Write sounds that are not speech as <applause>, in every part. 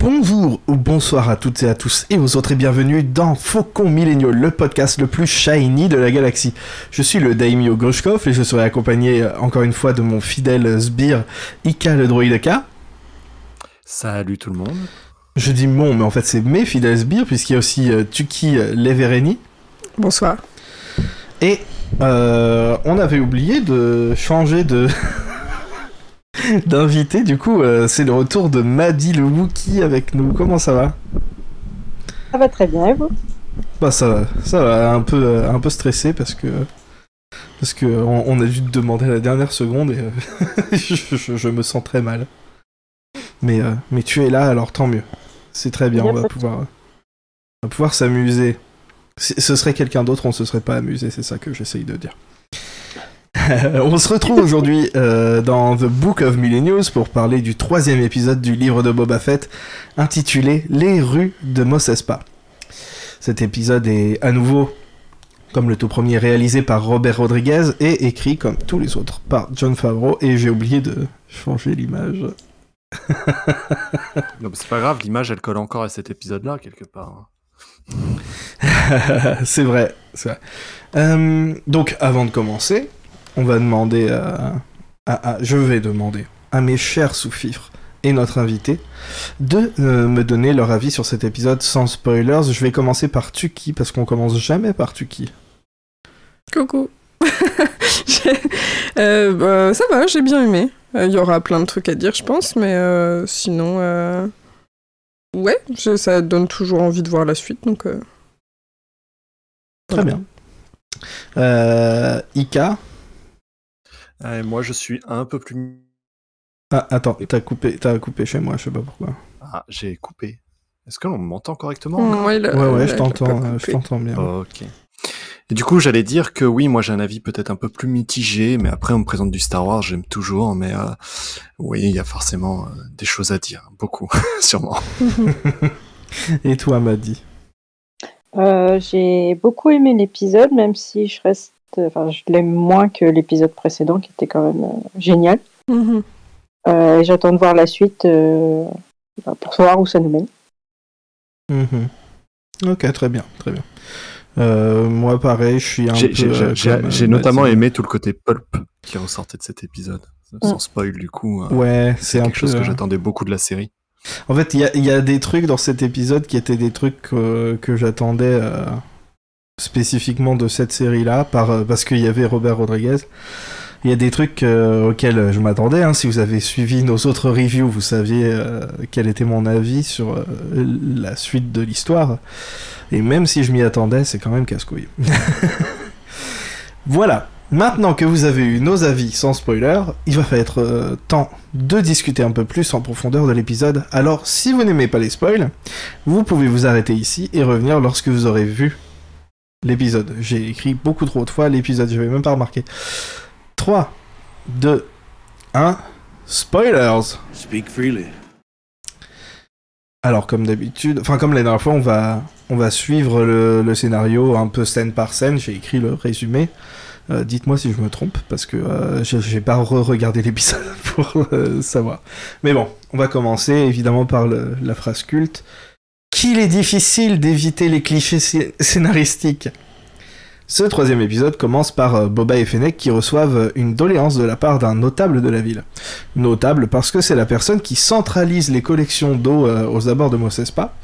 Bonjour ou bonsoir à toutes et à tous et aux autres et bienvenue dans Faucon Milléniaux, le podcast le plus shiny de la galaxie. Je suis le Daimyo Groshkov et je serai accompagné euh, encore une fois de mon fidèle sbire Ika le droïde K. Salut tout le monde. Je dis mon, mais en fait c'est mes fidèles sbires puisqu'il y a aussi euh, Tuki euh, Levereni. Bonsoir. Et euh, on avait oublié de changer de <laughs> d'invité. Du coup, euh, c'est le retour de Maddy le Wookie avec nous. Comment ça va? Ça va très bien et vous? Bah ça va, ça va. Un peu, euh, un peu stressé parce que parce que on, on a dû te demander à la dernière seconde et euh, <laughs> je, je- je me sens très mal. Mais euh, mais tu es là, alors tant mieux. C'est très bien. On va pouvoir on va pouvoir s'amuser. Ce serait quelqu'un d'autre, on se serait pas amusé. C'est ça que j'essaye de dire. <laughs> on se retrouve aujourd'hui euh, dans The Book of Millennials pour parler du troisième épisode du livre de Boba Fett intitulé Les rues de Mos Espa. Cet épisode est à nouveau, comme le tout premier, réalisé par Robert Rodriguez et écrit, comme tous les autres, par John Favreau. Et j'ai oublié de changer l'image. Non, c'est pas grave, l'image elle colle encore à cet épisode-là quelque part. <laughs> c'est vrai, c'est vrai. Euh, donc, avant de commencer, on va demander à, à- à- je vais demander à mes chers sous-fifres et notre invité de euh, me donner leur avis sur cet épisode sans spoilers. Je vais commencer par Tuki parce qu'on commence jamais par Tuki. Coucou. <laughs> Euh, bah, ça va, j'ai bien aimé. Euh, Il y aura plein de trucs à dire, je pense, mais sinon, ouais, ça donne toujours envie de voir la suite, donc. Très voilà. bien. Ika. Euh, moi je suis un peu plus. Ah, attends, t'as coupé, t'as coupé chez moi, je sais pas pourquoi. Ah, j'ai coupé. Est-ce que l'on m'entend correctement Mm, ouais, Ouais, ouais, il je t'entends, euh, je t'entends bien. Ok. Et du coup, j'allais dire que oui, moi j'ai un avis peut-être un peu plus mitigé, mais après on me présente du Star Wars, j'aime toujours, mais euh, oui, il y a forcément euh, des choses à dire, beaucoup, <laughs> sûrement. <laughs> Et toi, Maddy? Euh, J'ai beaucoup aimé l'épisode, même si je reste, enfin, je l'aime moins que l'épisode précédent, qui était quand même euh, génial. Mhm. Euh, et J'attends de voir la suite euh, bah, pour savoir où ça nous mène. Mhm. Ok, très bien, très bien. Euh, moi, pareil, je suis un J'ai peu. j'ai- euh, j'ai- comme, euh, j'ai notamment aimé tout le côté pulp qui ressortait de cet épisode. Sans spoil du coup, euh, Ouais, c'est c'est un quelque chose peu. que euh, j'attendais beaucoup de la série. En fait, il y a, il y a des trucs dans cet épisode qui étaient des trucs euh, que j'attendais euh, spécifiquement de cette série-là, euh, parce qu'il y avait Robert Rodriguez. Il y a des trucs euh, auxquels je m'attendais. hein. Si vous avez suivi nos autres reviews, vous saviez euh, quel était mon avis sur euh, la suite de l'histoire. Et même si je m'y attendais, c'est quand même casse-couille. <laughs> voilà. Maintenant que vous avez eu nos avis sans spoiler, il va être euh, temps de discuter un peu plus en profondeur de l'épisode. Alors, si vous n'aimez pas les spoils, vous pouvez vous arrêter ici et revenir lorsque vous aurez vu l'épisode. J'ai écrit beaucoup trop de fois l'épisode, je vais même pas remarqué. 3, 2, 1, spoilers Speak freely. Alors, comme d'habitude, enfin, comme la dernière fois, on va, on va suivre le, le scénario un peu scène par scène. J'ai écrit le résumé. Euh, Dites-moi si je me trompe, parce que euh, j'ai j'ai pas re-regardé l'épisode <laughs> pour euh, savoir. Mais bon, on va commencer évidemment par le- la phrase culte. Qu'il est difficile d'éviter les clichés scé- scénaristiques. Ce troisième épisode commence par euh, Boba et Fennec qui reçoivent euh, une doléance de la part d'un notable de la ville. Notable parce que c'est la personne qui centralise les collections d'eau euh, aux abords de Mos Espa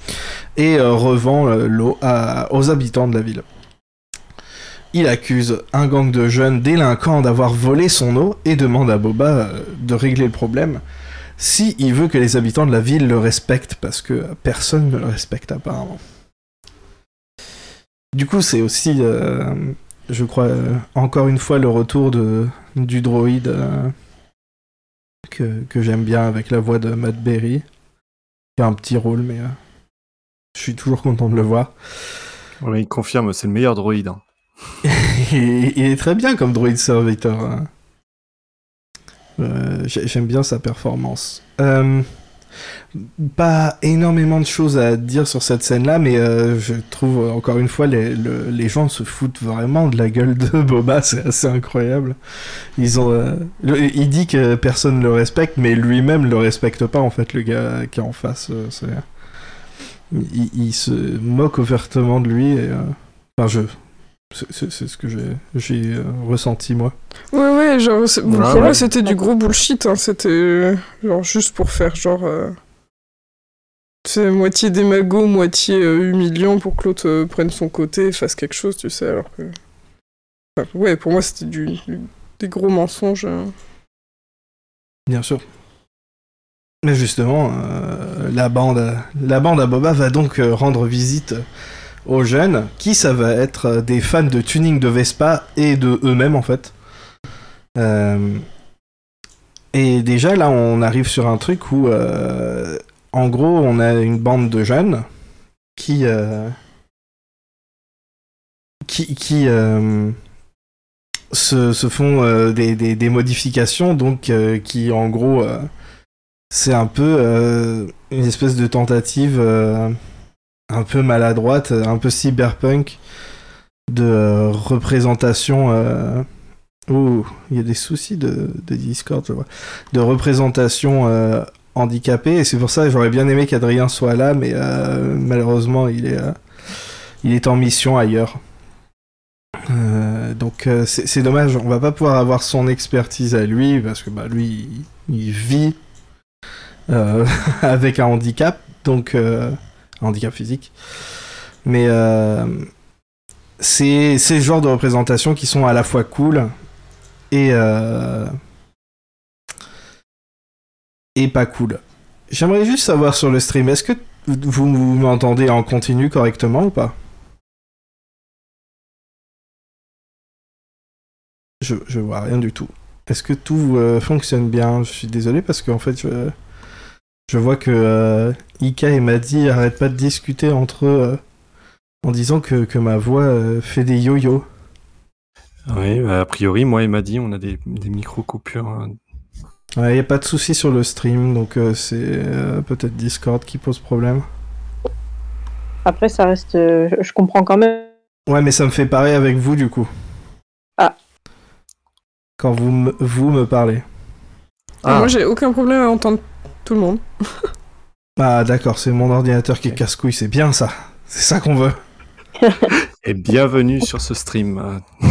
et revend l'eau aux habitants de la ville. Il accuse un gang de jeunes délinquants d'avoir volé son eau et demande à Boba de régler le problème si il veut que les habitants de la ville le respectent parce que personne ne le respecte apparemment. Du coup, c'est aussi, euh, je crois, euh, encore une fois le retour de, du droïde euh, que, que j'aime bien avec la voix de Matt Berry, qui a un petit rôle, mais je suis toujours content de le voir. Ouais, il confirme, c'est le meilleur droïde. hein. <laughs> il, il est très bien comme droïde serviteur. hein. Euh, j'ai- J'aime bien sa performance. Euh, pas énormément de choses à dire sur cette scène-là, mais euh, je trouve encore une fois les, le- les gens se foutent vraiment de la gueule de <laughs> Boba, c'est assez incroyable. Ils ont, il dit que personne le respecte, mais lui-même le respecte pas en fait le gars qui est en face. il, se moque ouvertement de lui. Et, enfin, je, c'est- ce que j'ai euh, ressenti moi. Ouais, ouais, genre, pour ouais. moi, c'était du gros bullshit, hein. C'était euh, genre juste pour faire genre. euh, C'est moitié démago, moitié euh, humiliant pour que l'autre euh, prenne son côté et fasse quelque chose, tu sais, alors que. Enfin, ouais, pour moi, c'était du, du- des gros mensonges. euh. Bien sûr. Mais justement, euh, la, bande, à- la bande à Boba va donc euh, rendre visite aux jeunes, qui ça va être euh, des fans de tuning de Vespa et de eux-mêmes en fait. Euh, et déjà là, on arrive sur un truc où, euh, en gros, on a une bande de jeunes qui qui, qui se, se font des, des, modifications, donc qui en gros, c'est un peu une espèce de tentative un peu maladroite, un peu cyberpunk de euh, représentation. Euh... Ouh, il y a des soucis de, de Discord, je vois. De représentation euh, handicapée, et c'est pour ça que j'aurais bien aimé qu'Adrien soit là, mais euh, malheureusement, il est, euh, il est en mission ailleurs. Euh, donc euh, c'est dommage, on va pas pouvoir avoir son expertise à lui parce que bah, lui il, il vit euh, <laughs> avec un handicap, donc euh, handicap physique. Mais euh, c'est c'est le genre de représentations qui sont à la fois cool et euh, et pas cool. J'aimerais juste savoir sur le stream, est-ce que vous, vous m'entendez en continu correctement ou pas? Je, je vois rien du tout. Est-ce que tout euh, fonctionne bien? Je suis désolé parce qu'en fait, je, je vois que euh, Ika et Maddy arrêtent pas de discuter entre eux euh, en disant que, que ma voix euh, fait des yo-yo. Oui, bah, a priori, moi et Maddy, on a des, des micro-coupures. hein. Il n'y a pas de souci sur le stream, donc euh, c'est euh, peut-être Discord qui pose problème. Après, ça reste. euh, je- comprends quand même. Ouais, mais ça me fait pareil avec vous du coup. Ah. Quand vous me, vous me parlez. Ah. Moi, j'ai aucun problème à entendre tout le monde. Ah d'accord, c'est mon ordinateur qui casse-couille, c'est bien ça. C'est ça qu'on veut. Et bienvenue sur ce stream. <laughs>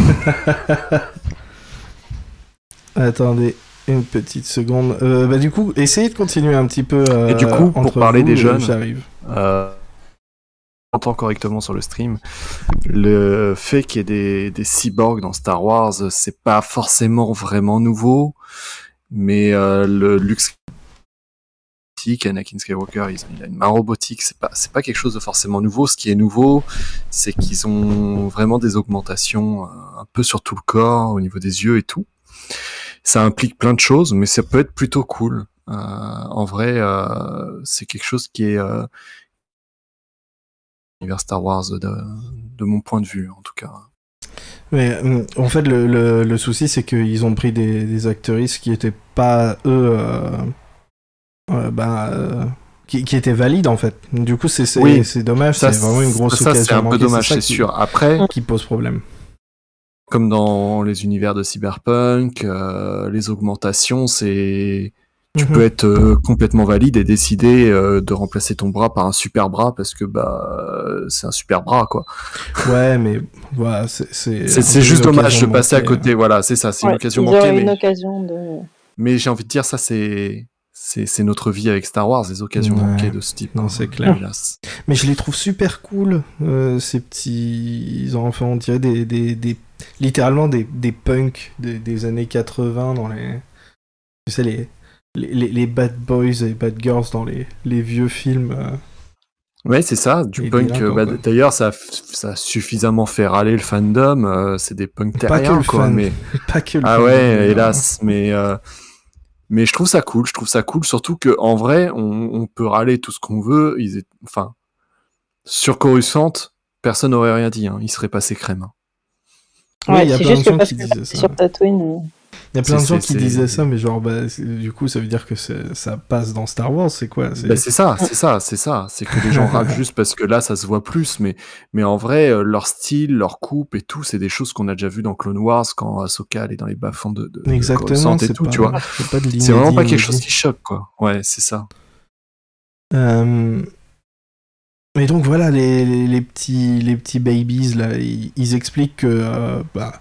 Attendez une petite seconde. Euh, bah du coup, essayez de continuer un petit peu. euh, Et du coup, pour parler des jeunes, j'arrive. euh, on entend correctement sur le stream. Le fait qu'il y ait des, des cyborgs dans Star Wars, c'est pas forcément vraiment nouveau, mais euh, le luxe Anakin Skywalker, il a une main robotique, c'est pas c'est pas quelque chose de forcément nouveau. Ce qui est nouveau, c'est qu'ils ont vraiment des augmentations euh, un peu sur tout le corps, au niveau des yeux et tout. Ça implique plein de choses, mais ça peut être plutôt cool. Euh, en vrai, euh, c'est quelque chose qui est euh, univers Star Wars de, mon point de vue en tout cas. Mais en fait, le, souci, c'est qu'ils ont pris des, des actrices qui étaient pas eux. Euh, bah, euh, qui, qui étaient valides en fait. Du coup, c'est Oui. dommage. Ça, C'est vraiment une grosse ça, occasion. c'est un peu dommage, c'est sûr. Après, Qui pose problème. comme dans les univers de cyberpunk, euh, les augmentations, c'est tu Mhm. peux être euh, complètement valide et décider euh, de remplacer ton bras par un super bras parce que bah c'est un super bras quoi. Ouais, mais voilà, c'est c'est juste dommage de passer à côté. Voilà, c'est ça, c'est Ouais, une occasion manquée. Mais, une occasion de. mais j'ai envie de dire ça, c'est c'est c'est notre vie avec Star Wars, des occasions Ouais. manquées de ce type. Non, c'est clair. hélas. Mais je les trouve super cool, euh, ces petits enfants. On dirait des, des, des littéralement des, des punks des, des années 80 dans les. Tu sais, les, les, les- les bad boys et bad girls dans les, les vieux films. euh. Ouais, c'est ça, du Les punk. euh, bah. D'ailleurs, ça, ça a suffisamment fait râler le fandom. euh, c'est des punks Pas que terriens, le quoi. fan. Mais <laughs> Pas que le ah ouais, hélas. Mais mais je trouve ça cool. Je trouve ça cool, surtout que en vrai, on, on peut râler tout ce qu'on veut. Ils, est- enfin, sur Coruscant, personne n'aurait rien dit. Hein. Il serait passé crème. hein. Ouais, Ouais, il y a c'est plein de juste que gens parce qui que disaient c'est ça. sur Tatooine. Il y a plein de gens qui disaient ça, mais genre, bah, du coup, ça veut dire que ça passe dans Star Wars, c'est quoi? C'est- Bah, c'est ça, c'est ça, c'est ça. C'est que les gens <laughs> rappent juste parce que là, ça se voit plus, mais, mais en vrai, euh, leur style, leur coupe et tout, c'est des choses qu'on a déjà vu dans Clone Wars quand Ahsoka elle est dans les bas-fonds de, de, de Exactement, Coruscant et c'est tout, pas, tu vois. c'est de vraiment pas quelque chose qui choque, quoi. Ouais, c'est ça. Euh, Et donc voilà, les, les, les petits, les petits babies, là, ils, ils expliquent que euh, bah,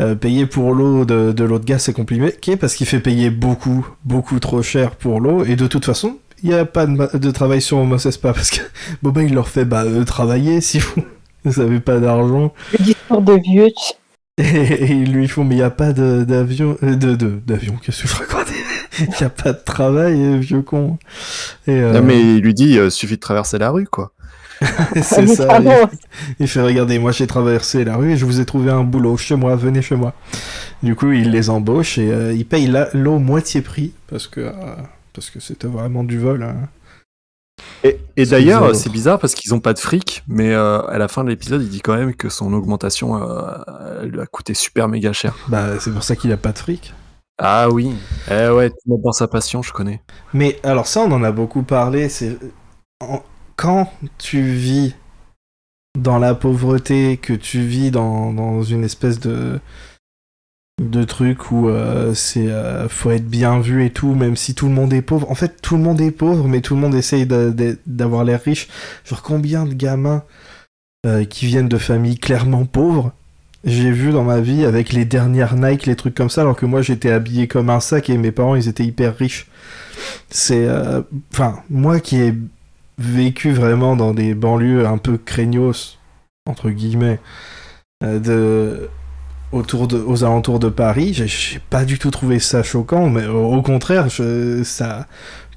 euh, payer pour l'eau de, de l'autre gars, c'est compliqué parce qu'il fait payer beaucoup, beaucoup trop cher pour l'eau. Et de toute façon, il n'y a pas de, de travail sur Mos Espa <laughs> parce que Boba, il leur fait bah, euh, travailler si vous <laughs> vous avez pas d'argent. Le discours de vieux. Et, et ils lui font, mais il n'y a pas de- d'avion, de, de, d'avion, qu'est-ce que je <laughs> Il n'y a pas de travail, euh, vieux con. Et, euh, Non, mais il lui dit, euh, suffit de traverser la rue, quoi. <laughs> c'est ça. Pardon. Il, il fait, regardez, moi j'ai traversé la rue et je vous ai trouvé un boulot chez moi, venez chez moi. Du coup, il les embauche et euh, il paye l'eau moitié prix parce que euh, parce que c'était vraiment du vol. hein. Et, d'ailleurs, c'est bizarre parce qu'ils ont pas de fric, mais euh, à la fin de l'épisode, il dit quand même que son augmentation euh, lui a coûté super méga cher. Bah, c'est pour ça qu'il a pas de fric. Ah oui, eh ouais, tout dans sa passion, je connais. Mais alors ça, on en a beaucoup parlé. C'est quand tu vis dans la pauvreté, que tu vis dans, une espèce de de truc où euh, c'est euh, faut être bien vu et tout, même si tout le monde est pauvre. En fait, tout le monde est pauvre, mais tout le monde essaye d'avoir l'air riche. Genre combien de gamins euh, qui viennent de familles clairement pauvres j'ai vu dans ma vie avec les dernières Nike, les trucs comme ça, alors que moi j'étais habillé comme un sac et mes parents ils étaient hyper riches. C'est. euh, Enfin, moi qui ai vécu vraiment dans des banlieues un peu craignos, entre guillemets, euh, de. Autour de, aux alentours de Paris, j'ai- pas du tout trouvé ça choquant, mais au, au contraire, je- ça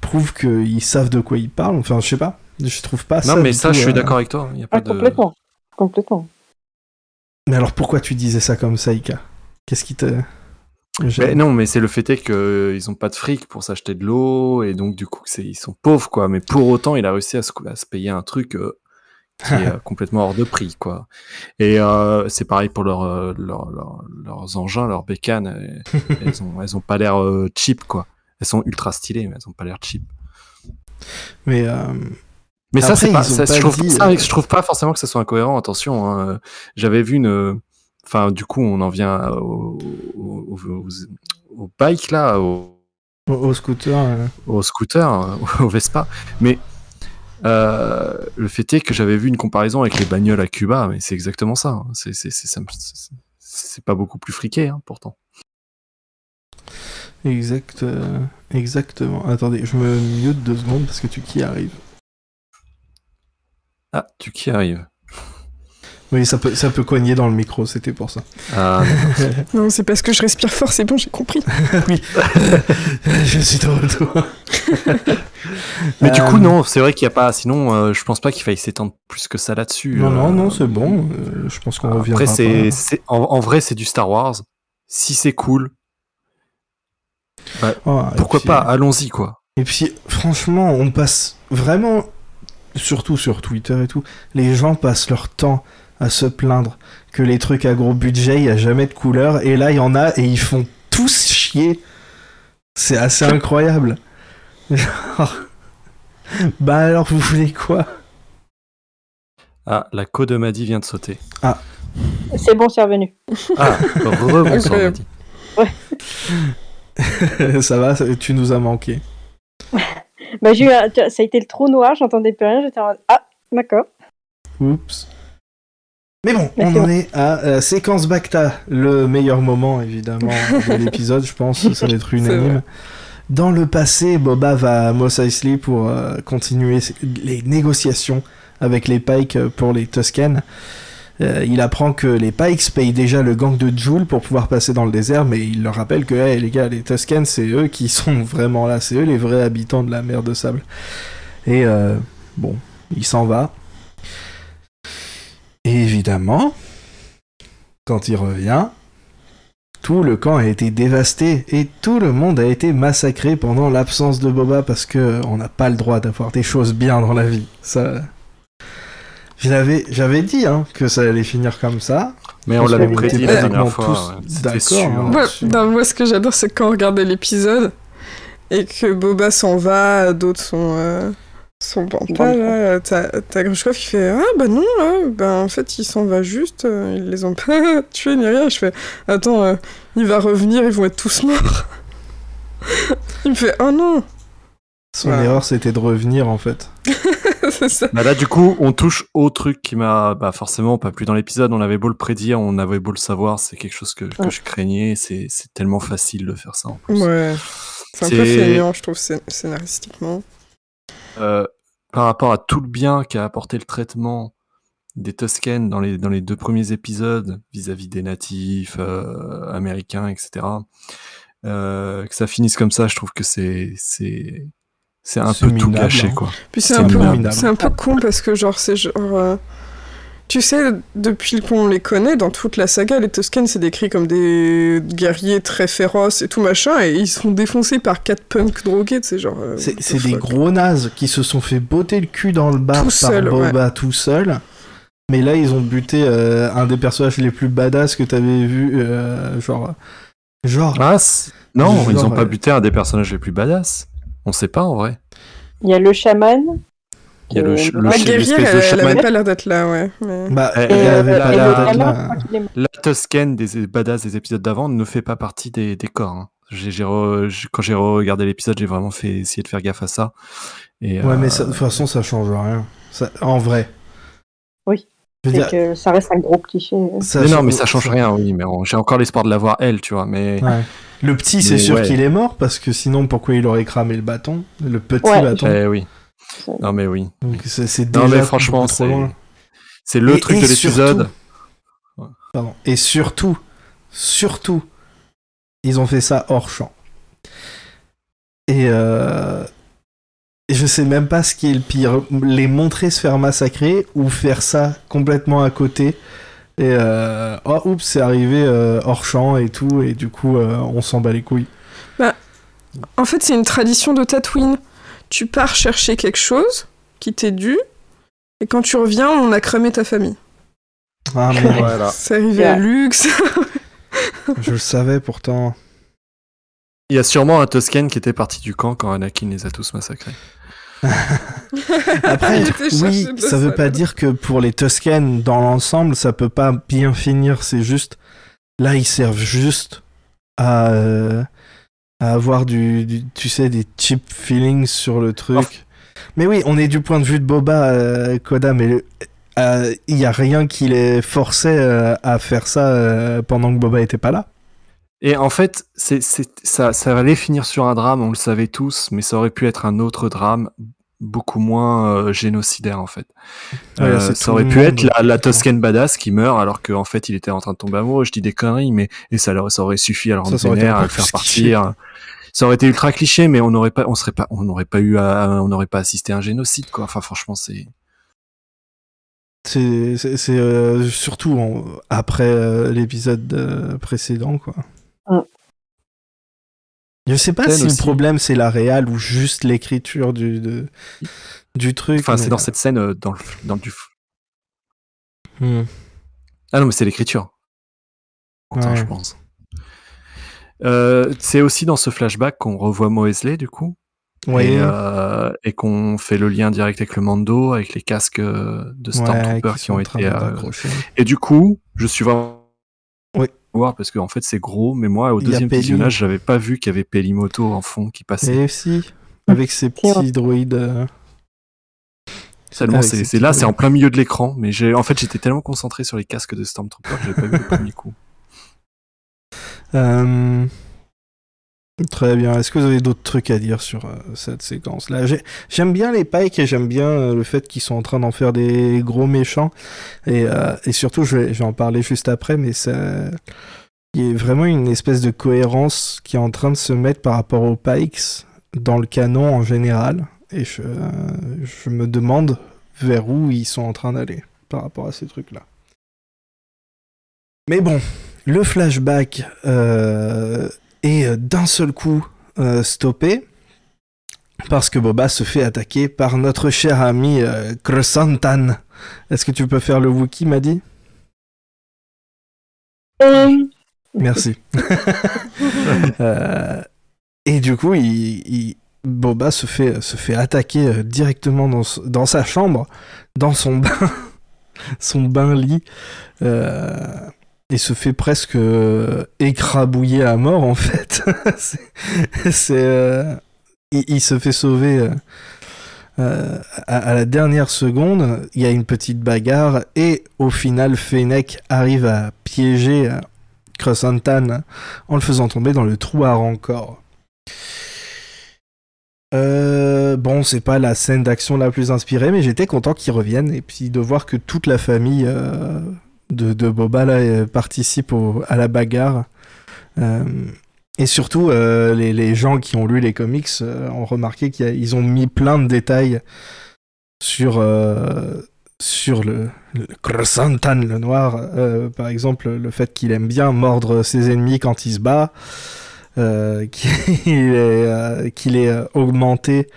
prouve qu'ils savent de quoi ils parlent. Enfin, je sais pas, je trouve pas ça. non, mais ça, tout, je suis euh, d'accord avec toi. Il y a pas Ah, de... complètement. Complètement. Mais alors pourquoi tu disais ça comme ça, Ika? Qu'est-ce qui te. Mais non, mais c'est le fait est qu'ils ont pas de fric pour s'acheter de l'eau et donc du coup ils sont pauvres quoi. Mais pour autant, il a réussi à se, à se payer un truc euh, qui est <laughs> euh, complètement hors de prix quoi. Et euh, c'est pareil pour leur, euh, leur- leur- leurs engins, leurs bécanes. euh, <laughs> elles ont elles ont pas l'air euh, cheap quoi. Elles sont ultra stylées, mais elles ont pas l'air cheap. Mais. Mais ça, c'est pas, ils ont ça, pas je, trouve, dit, ça, euh, je trouve pas forcément que ça soit incohérent. Attention, hein. j'avais vu une. Enfin, du coup, on en vient au, au, au, au- au bike là, au, scooter. euh, au scooter, euh, <laughs> au Vespa. Mais euh, le fait est que j'avais vu une comparaison avec les bagnoles à Cuba, mais c'est exactement ça. hein. C'est c'est- c'est- ça me- c'est- c'est pas beaucoup plus friqué, hein, pourtant. Exact, euh, exactement. Attendez, je me mute deux secondes parce que tu qui arrive. Ah, tu qui arrives? Oui, ça peut, ça peut cogner dans le micro, c'était pour ça. Ah, <laughs> Non, c'est parce que je respire fort, c'est bon, j'ai compris. <laughs> oui, <laughs> je suis de retour. Mais du coup, Euh, non, c'est vrai qu'il n'y a pas. Sinon, euh, je pense pas qu'il faille s'étendre plus que ça là-dessus. Non, non, euh, non, c'est bon. euh, je pense qu'on reviendra. Après, c'est, en, en vrai, c'est du Star Wars. Si c'est cool, Oh, et pourquoi puis- pas Allons-y, quoi. Et puis, franchement, on passe vraiment, surtout sur Twitter et tout, les gens passent leur temps à se plaindre que les trucs à gros budget, il n'y a jamais de couleur, et là, il y en a, et ils font tous chier. C'est assez incroyable. Genre... <laughs> Bah alors, vous voulez quoi? Ah, la code de Maddy vient de sauter. C'est bon, c'est revenu. Ah, rebonsoir. <laughs> Maddy. <laughs> Ça va, ça- tu nous as manqué. Bah, j'ai eu un- Ça a été le trou noir, j'entendais plus rien, j'étais en mode, Ah, d'accord. Oups. Mais bon, Mais on en bon. est à euh, séquence Bacta, le meilleur moment évidemment de <laughs> l'épisode, je pense, ça va être unanime. Dans le passé, Boba va à Mos Eisley pour euh, continuer les négociations avec les Pikes pour les Tusken. Euh, il apprend que les Pikes payent déjà le gang de Joule pour pouvoir passer dans le désert, mais il leur rappelle que les gars, les Tusken, c'est eux qui sont <laughs> vraiment là, c'est eux les vrais habitants de la mer de sable. Et euh, bon, il s'en va. Et évidemment, quand il revient, tout le camp a été dévasté et tout le monde a été massacré pendant l'absence de Boba parce que on n'a pas le droit d'avoir des choses bien dans la vie. Ça, je l'avais, j'avais dit hein, que ça allait finir comme ça. Mais on l'avait prédit était la dernière pratiquement fois. tous ouais. D'accord, sûr. hein. Moi, là-dessus. non, moi, ce que j'adore, c'est quand on regardait l'épisode et que Boba s'en va, d'autres sont, euh, sont pas là. T'as t'as Grushkov qui fait Ah bah non, là, ben, en fait, il s'en va juste, euh, ils les ont pas <laughs> tués ni rien. Je fais Attends, euh, il va revenir, ils vont être tous morts. <laughs> il me fait Oh non Son Voilà. erreur, c'était de revenir en fait. <laughs> <laughs> Ça. Bah là, du coup, on touche au truc qui m'a, bah forcément, pas plus dans l'épisode. On avait beau le prédire, on avait beau le savoir. C'est quelque chose que, que Ouais. je craignais. C'est, tellement facile de faire ça. En plus. Ouais. C'est un peu feignant, je trouve, scén- scénaristiquement. Euh, par rapport à tout le bien qu'a apporté le traitement des Tusken dans les, dans les deux premiers épisodes vis-à-vis des natifs euh, américains, etc. Euh, que ça finisse comme ça, je trouve que c'est c'est un peu tout gâché hein. quoi. Puis c'est un, peu, un con parce que, genre, c'est genre. euh, Tu sais, depuis qu'on les connaît, dans toute la saga, les Tusken, c'est décrit comme des guerriers très féroces et tout machin, et ils sont défoncés par quatre punks drogués, c'est genre. euh, C'est the c'est des gros nazes qui se sont fait botter le cul dans le bar Tout par seul, Boba tout seul. Mais là, ils ont buté euh, un des personnages les plus badass que t'avais vu. euh, genre. Genre. Ah non, ils ont pas buté un des personnages les plus badass. On sait pas en vrai. Il y a le chaman. Il y a le, Euh, ch- le ch- l'espèce elle, de elle chaman. avait pas l'air d'être là, ouais. mais- Bah, Et- et- avait pas l'air d'être là. La Tusken des badass des épisodes d'avant ne fait pas partie des, des corps. hein. Re- quand j'ai regardé l'épisode, j'ai vraiment fait essayer de faire gaffe à ça. Et, Ouais, euh, mais ça- de toute façon, ça change rien. Ça- en vrai. Oui. Je veux C'est dire, que ça reste un gros cliché. ça mais non, change- mais ça change rien, oui. Mais j'ai encore l'espoir de la voir elle, tu vois. Mais Ouais. Le petit, c'est sûr ouais. qu'il est mort parce que sinon, pourquoi il aurait cramé le bâton Le petit Ouais. bâton. Eh oui. Non, mais oui. Donc c'est c'est Non, déjà mais franchement, c'est loin. c'est le Et- truc et de l'épisode. surtout- Pardon. Et surtout, surtout, ils ont fait ça hors champ. Et, euh, et je sais même pas ce qui est le pire. Les montrer se faire massacrer ou faire ça complètement à côté. Et euh, oh, oups, c'est arrivé euh, hors champ et tout. Et du coup, euh, on s'en bat les couilles. En fait, c'est une tradition de Tatooine. Tu pars chercher quelque chose qui t'est dû, et quand tu reviens, on a cramé ta famille. Ah, mais <laughs> Voilà. C'est arrivé à Yeah. Lux. <laughs> je le savais pourtant. Il y a sûrement un Tusken qui était parti du camp quand Anakin les a tous massacrés. <laughs> Après, oui, ça veut pas dire que pour les Tusken, dans l'ensemble, ça peut pas bien finir. C'est juste. Là, ils servent juste à, euh, à avoir du, du- Tu sais, des cheap feelings sur le truc. Mais oui, on est du point de vue de Boba, euh, Koda, mais euh, il y a rien qui les forçait euh, à faire ça euh, pendant que Boba était pas là. Et en fait, c'est, ça, ça allait finir sur un drame, on le savait tous, mais ça aurait pu être un autre drame, beaucoup moins euh, génocidaire en fait. Ouais, Euh, ça aurait pu monde. être la, la Tusken badass qui meurt alors qu'en fait il était en train de tomber amoureux. Je dis des conneries, mais et ça, aurait suffi à le rendre vénère, à le faire partir. Ça aurait été ultra cliché, mais on n'aurait pas, on serait pas, on n'aurait pas eu, à, on n'aurait pas assisté à un génocide quoi. Enfin franchement c'est. C'est euh, surtout en- après l'épisode précédent, quoi. Mm. Je sais pas si aussi. le problème c'est la réal ou juste l'écriture du, de- du truc. Enfin c'est dans cette scène euh, dans le, dans le du. Hmm. Ah non mais c'est l'écriture. Ouais. je pense. Euh, c'est aussi dans ce flashback qu'on revoit Moesley du coup. Ouais, et, euh, et qu'on fait le lien direct avec le Mando, avec les casques de Stormtroopers qui qui, ont été. euh, d'accrocher. Et du coup, je suis vraiment. Voir parce qu'en fait c'est gros, mais moi au deuxième visionnage, j'avais pas vu qu'il y avait Pelimoto en fond qui passait. Et si, avec ses petits droïdes. euh, Tellement avec c'est là, c'est en plein milieu de l'écran, mais j'ai en fait j'étais tellement concentré sur les casques de Stormtroopers que j'avais pas vu le premier coup. Euh, Très bien. Est-ce que vous avez d'autres trucs à dire sur euh, cette séquence-là? J'ai- J'aime bien les Pikes et j'aime bien euh, le fait qu'ils sont en train d'en faire des gros méchants. Et, euh, surtout, je vais, en parler juste après, mais ça... il y a vraiment une espèce de cohérence qui est en train de se mettre par rapport aux Pikes dans le canon en général. Et je, me demande vers où ils sont en train d'aller par rapport à ces trucs-là. Mais bon, le flashback est euh, d'un seul coup euh, stoppé parce que Boba se fait attaquer par notre cher ami euh. Est-ce que tu peux faire le Wookie, m'a dit Merci. <laughs> Euh, et du coup, il, Boba se fait, se fait attaquer directement dans, dans sa chambre, dans son bain, <laughs> son bain-lit, euh, et se fait presque écrabouiller à mort en fait. <laughs> c'est, il, se fait sauver. à, à, la dernière seconde, il y a une petite bagarre et au final, Fennec arrive à piéger Crosantan en le faisant tomber dans le trou à rancor. Euh, bon, c'est pas la scène d'action la plus inspirée, mais j'étais content qu'il revienne et puis de voir que toute la famille euh, de, Boba là, participe à la bagarre. Euh, et surtout, les, les, gens qui ont lu les comics ont remarqué qu'ils ont mis plein de détails sur sur le, le le noir, euh, par exemple, le fait qu'il aime bien mordre ses ennemis quand il se bat, euh, <laughs> qu'il est, euh, qu'il est augmenté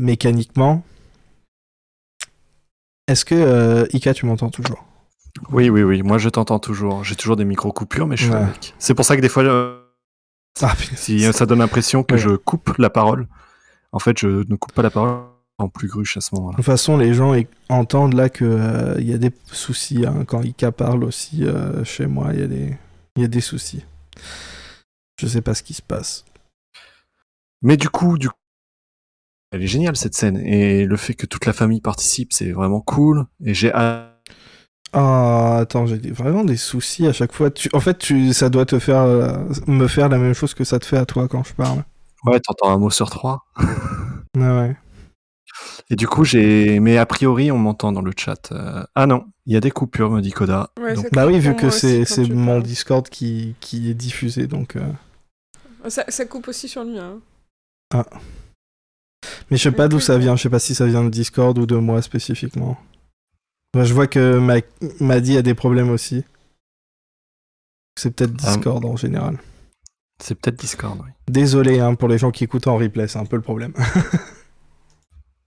mécaniquement. Est-ce que, Ika, tu m'entends toujours? Oui, oui, oui, moi je t'entends toujours. J'ai toujours des micro-coupures, mais je suis avec. C'est pour ça que des fois, ah, si ça donne l'impression que je coupe la parole, en fait, je ne coupe pas la parole en plus gruche à ce moment-là. De toute façon, les gens entendent là qu'il euh, il y a des soucis. Hein. Quand Ika parle aussi euh, chez moi, il y, a des... y a des soucis. Je sais pas ce qui se passe. Mais du coup, du elle est géniale cette scène. Et le fait que toute la famille participe, c'est vraiment cool. Et j'ai ah, attends, j'ai vraiment des soucis à chaque fois. Tu... En fait, tu... ça doit te faire euh, me faire la même chose que ça te fait à toi quand je parle. Ouais, t'entends un mot sur trois. ouais, <laughs> ouais. Et du coup, j'ai. Mais a priori, on m'entend dans le chat. Euh, ah non, il y a des coupures, me dit Koda. Bah oui, vu que c'est mon Discord qui, qui est diffusé, donc. Euh. Ça, ça, coupe aussi sur le mien. Hein. Ah. Mais je sais pas d'où ça vient. Je sais pas si ça vient de Discord ou de moi spécifiquement. je vois que Maddy a des problèmes aussi. C'est peut-être ah. Discord en général. C'est peut-être Discord, oui. Désolé hein, pour les gens qui écoutent en replay, c'est un peu le problème.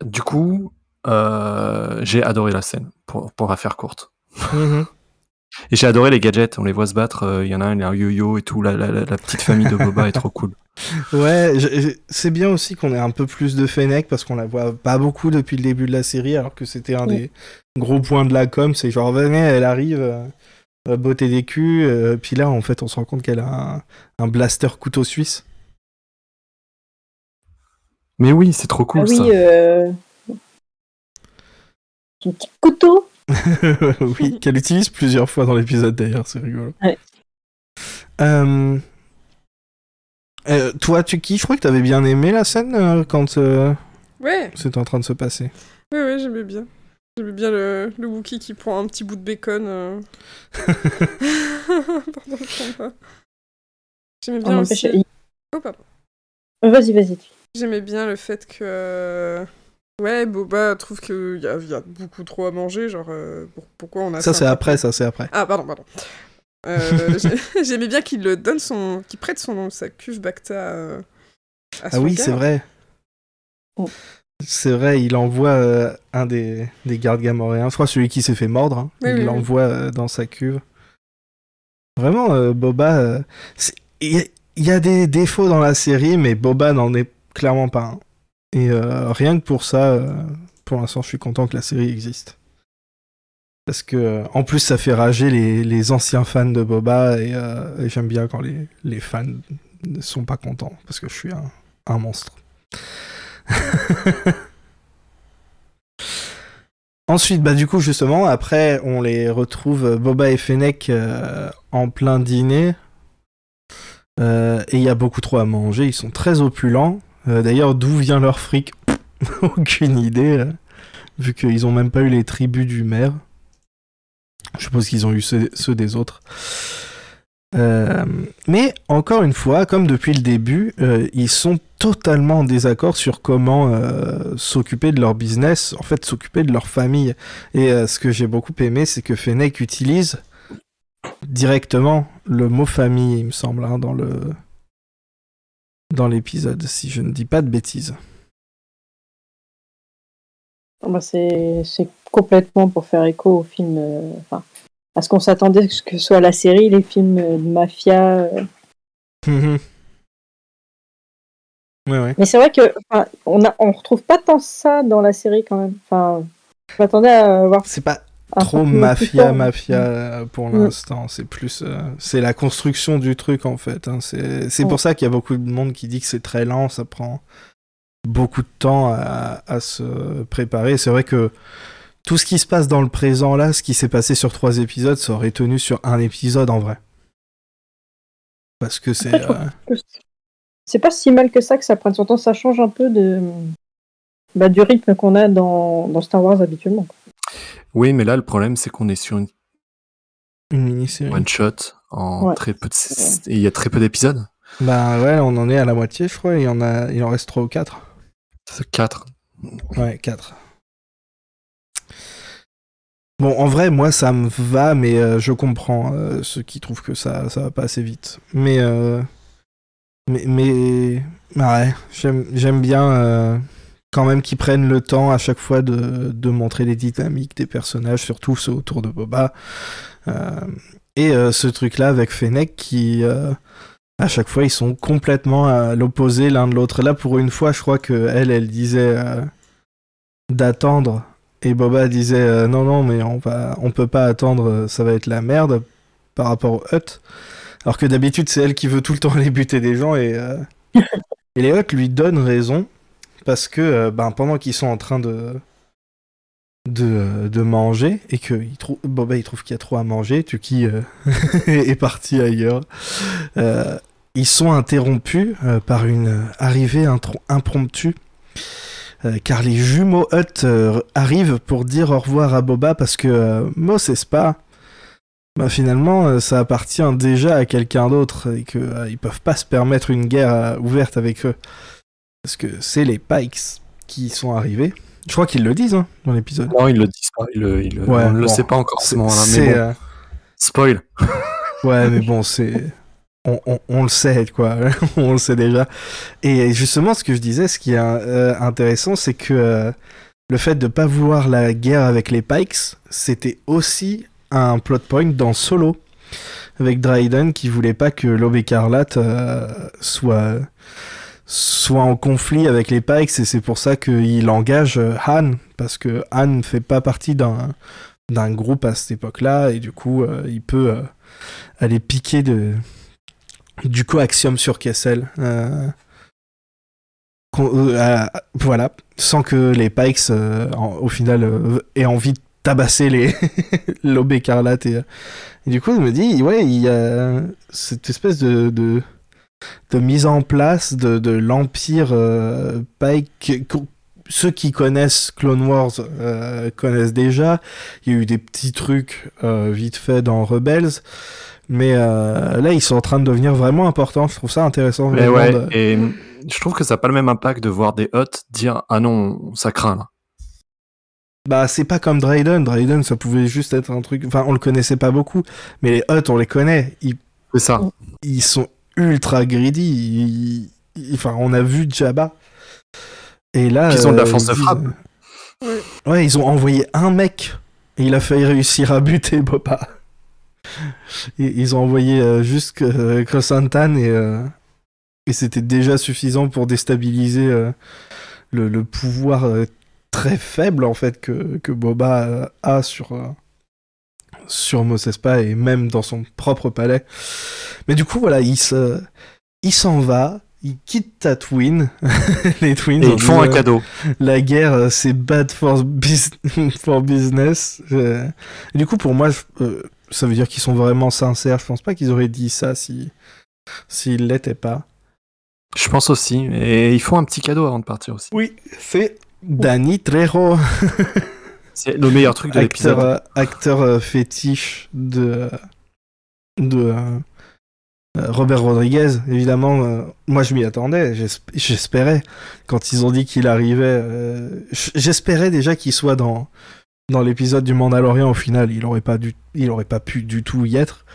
Du coup, euh, j'ai adoré la scène, pour, pour la faire courte. Mhm. Et j'ai adoré les gadgets, on les voit se battre, euh, il y en a un, il a un yo-yo et tout, la, la, petite famille de Boba est trop cool. <laughs> Ouais, c'est bien aussi qu'on ait un peu plus de Fennec parce qu'on la voit pas beaucoup depuis le début de la série, alors que c'était un des gros points de la com, c'est genre venez, elle arrive, euh, botter des culs, euh, puis là en fait on se rend compte qu'elle a un, un, blaster couteau suisse. Mais oui, c'est trop cool ah oui, ça. Euh... Un petit couteau. <laughs> oui, qu'elle utilise plusieurs fois dans l'épisode d'ailleurs, c'est rigolo. Ouais. Euh... Euh, toi, tu qui Je crois que t'avais bien aimé la scène euh, quand euh, ouais. c'était en train de se passer. Oui, oui, j'aimais bien. J'aimais bien le, le Wookie qui prend un petit bout de bacon. Euh. <laughs> <laughs> Pardon, je J'aimais bien aussi. Oh, pardon. Vas-y, vas-y. J'aimais bien le fait que. Ouais, Boba trouve qu'il y, y, a beaucoup trop à manger, genre euh, pourquoi on a ça c'est après, ça c'est après. Ah pardon, pardon. Euh, <laughs> J'aimais bien qu'il le donne son, qu'il prête son sa cuve Bacta euh, à son Ah oui, c'est vrai. Oh. C'est vrai, il envoie euh, un des, des gardes gamoréens, je crois celui qui s'est fait mordre, hein. il l'envoie dans sa cuve. Vraiment, Boba, il y, y, a des défauts dans la série, mais Boba n'en est clairement pas. Hein. Et euh, rien que pour ça, euh, pour l'instant, je suis content que la série existe. Parce que, euh, en plus, ça fait rager les, anciens fans de Boba, et, j'aime bien quand les, les, fans ne sont pas contents, parce que je suis un, un monstre. <laughs> Ensuite, bah du coup, justement, après, on les retrouve, Boba et Fennec, en plein dîner. et il y a beaucoup trop à manger, ils sont très opulents. Euh, d'ailleurs, d'où vient leur fric? <laughs> Aucune idée, euh, vu qu'ils ont même pas eu les tribus du maire. Je suppose qu'ils ont eu ceux, des autres. Euh, mais encore une fois, comme depuis le début, ils sont totalement en désaccord sur comment s'occuper de leur business, en fait s'occuper de leur famille. Et ce que j'ai beaucoup aimé, c'est que Fennec utilise directement le mot famille, il me semble, hein, dans le dans l'épisode, si je ne dis pas de bêtises. Ah bah c'est complètement pour faire écho au film. Euh, enfin, à ce qu'on s'attendait que ce soit la série, les films de mafia. euh. Ouais, ouais. Mais c'est vrai que on a, on retrouve pas tant ça dans la série quand même. Enfin, je m'attendais à voir C'est pas trop plus mafia, mafia euh, pour Mm. l'instant. C'est plus, euh, c'est la construction du truc en fait. hein. C'est, Ouais. pour ça qu'il y a beaucoup de monde qui dit que c'est très lent, ça prend beaucoup de temps à, à se préparer. C'est vrai que tout ce qui se passe dans le présent là, ce qui s'est passé sur trois épisodes, ça aurait tenu sur un épisode en vrai. Parce que c'est, euh, C'est pas si mal que ça que ça prenne son temps. Ça change un peu de bah, du rythme qu'on a dans, dans Star Wars habituellement. Oui, mais là, le problème, c'est qu'on est sur une une mini-série. one shot en Ouais. très peu de... et il y a très peu d'épisodes. Bah ouais, on en est à la moitié, je crois. Il y en a, il en reste trois ou quatre. C'est quatre. Ouais, 4. Bon, en vrai, moi, ça me va, mais euh, je comprends euh, ceux qui trouvent que ça, ça va pas assez vite. Mais, euh, mais, mais, ouais, j'aime, j'aime bien euh, quand même qu'ils prennent le temps à chaque fois de, de montrer les dynamiques des personnages, surtout ceux autour de Boba. Euh, et euh, ce truc-là avec Fennec qui, euh, à chaque fois, ils sont complètement à l'opposé l'un de l'autre. Là, pour une fois, je crois que elle, elle disait d'attendre. Et Boba disait non, non, mais on va, on peut pas attendre, ça va être la merde par rapport aux Hutt. Alors que d'habitude, c'est elle qui veut tout le temps <laughs> aller buter des gens et, <laughs> et les Hutt lui donnent raison parce que euh, ben, pendant qu'ils sont en train de de, de manger et que il trou- Boba il trouve qu'il y a trop à manger, Tuki euh, <laughs> est parti ailleurs. Euh, ils sont interrompus par une arrivée impromptue car les jumeaux Hutt arrivent pour dire au revoir à Boba parce que euh, Mos Espa, bah, finalement, ça appartient déjà à quelqu'un d'autre et que euh, ils peuvent pas se permettre une guerre ouverte avec eux parce que c'est les Pikes qui sont arrivés. Je crois qu'ils le disent hein, dans l'épisode. Non, ils le disent pas. Ils le, ils le- Ouais, on ne le sait pas encore ce C'est- moment-là. c'est, Mais bon, euh, spoil. <laughs> Ouais, mais bon, c'est. On, on- on le sait, quoi. <laughs> on le sait déjà. Et justement, ce que je disais, ce qui est euh, intéressant, c'est que euh, le fait de pas vouloir la guerre avec les Pikes, c'était aussi un plot point dans Solo. Avec Dryden qui voulait pas que l'Aube écarlate soit, soit en conflit avec les Pikes, et c'est pour ça qu'il engage euh, Han, parce que Han ne fait pas partie d'un groupe à cette époque-là, et du coup, euh, il peut euh, aller piquer de, du coaxium sur Kessel. voilà, sans que les Pikes, au final, aient envie de tabasser les <laughs> l'aube écarlate. Et, du coup, je me dis, ouais, il y a cette espèce de, de mise en place de, de l'Empire euh, Pike. que- Ceux qui connaissent Clone Wars euh, connaissent déjà. Il y a eu des petits trucs euh, vite fait dans Rebels. Mais euh, là, ils sont en train de devenir vraiment importants. Je trouve ça intéressant. Mais ouais, de- et je trouve que ça n'a pas le même impact de voir des Hutt dire Ah non, ça craint là. Bah, c'est pas comme Dryden. Dryden, ça pouvait juste être un truc. Enfin, on le connaissait pas beaucoup. Mais les Hutt, on les connaît. Ils, C'est ça. ils sont ultra greedy. Ils- ils- Enfin, on a vu Jabba. Et là. Qu'ils ont de la euh, force ils de frappe. Ouais, ils ont envoyé un mec. Et il a failli réussir à buter Boba. Ils ont envoyé euh, juste euh, Crosantan et, euh, et c'était déjà suffisant pour déstabiliser euh, le, le pouvoir euh, très faible en fait que, que Boba euh, a sur, euh, sur Mos Espa et même dans son propre palais. Mais du coup voilà, il se, il s'en va. Il quitte Tatooine, <laughs> les Twins. Et ils font un euh, cadeau. la guerre, euh, c'est bad for, bus- <laughs> for business. Euh, et du coup, pour moi, euh, ça veut dire qu'ils sont vraiment sincères. Je pense pas qu'ils auraient dit ça si s'ils l'étaient pas. Je pense aussi. Et ils font un petit cadeau avant de partir aussi. Oui, c'est Danny Trejo, <laughs> C'est le meilleur truc de acteur, l'épisode. euh, acteur euh, fétiche de de euh, Robert Rodriguez. Évidemment, euh, moi je m'y attendais. j'esp- J'espérais quand ils ont dit qu'il arrivait. euh, J'espérais déjà qu'il soit dans dans l'épisode du Mandalorian au final, il aurait pas dû, il aurait pas pu du tout y être.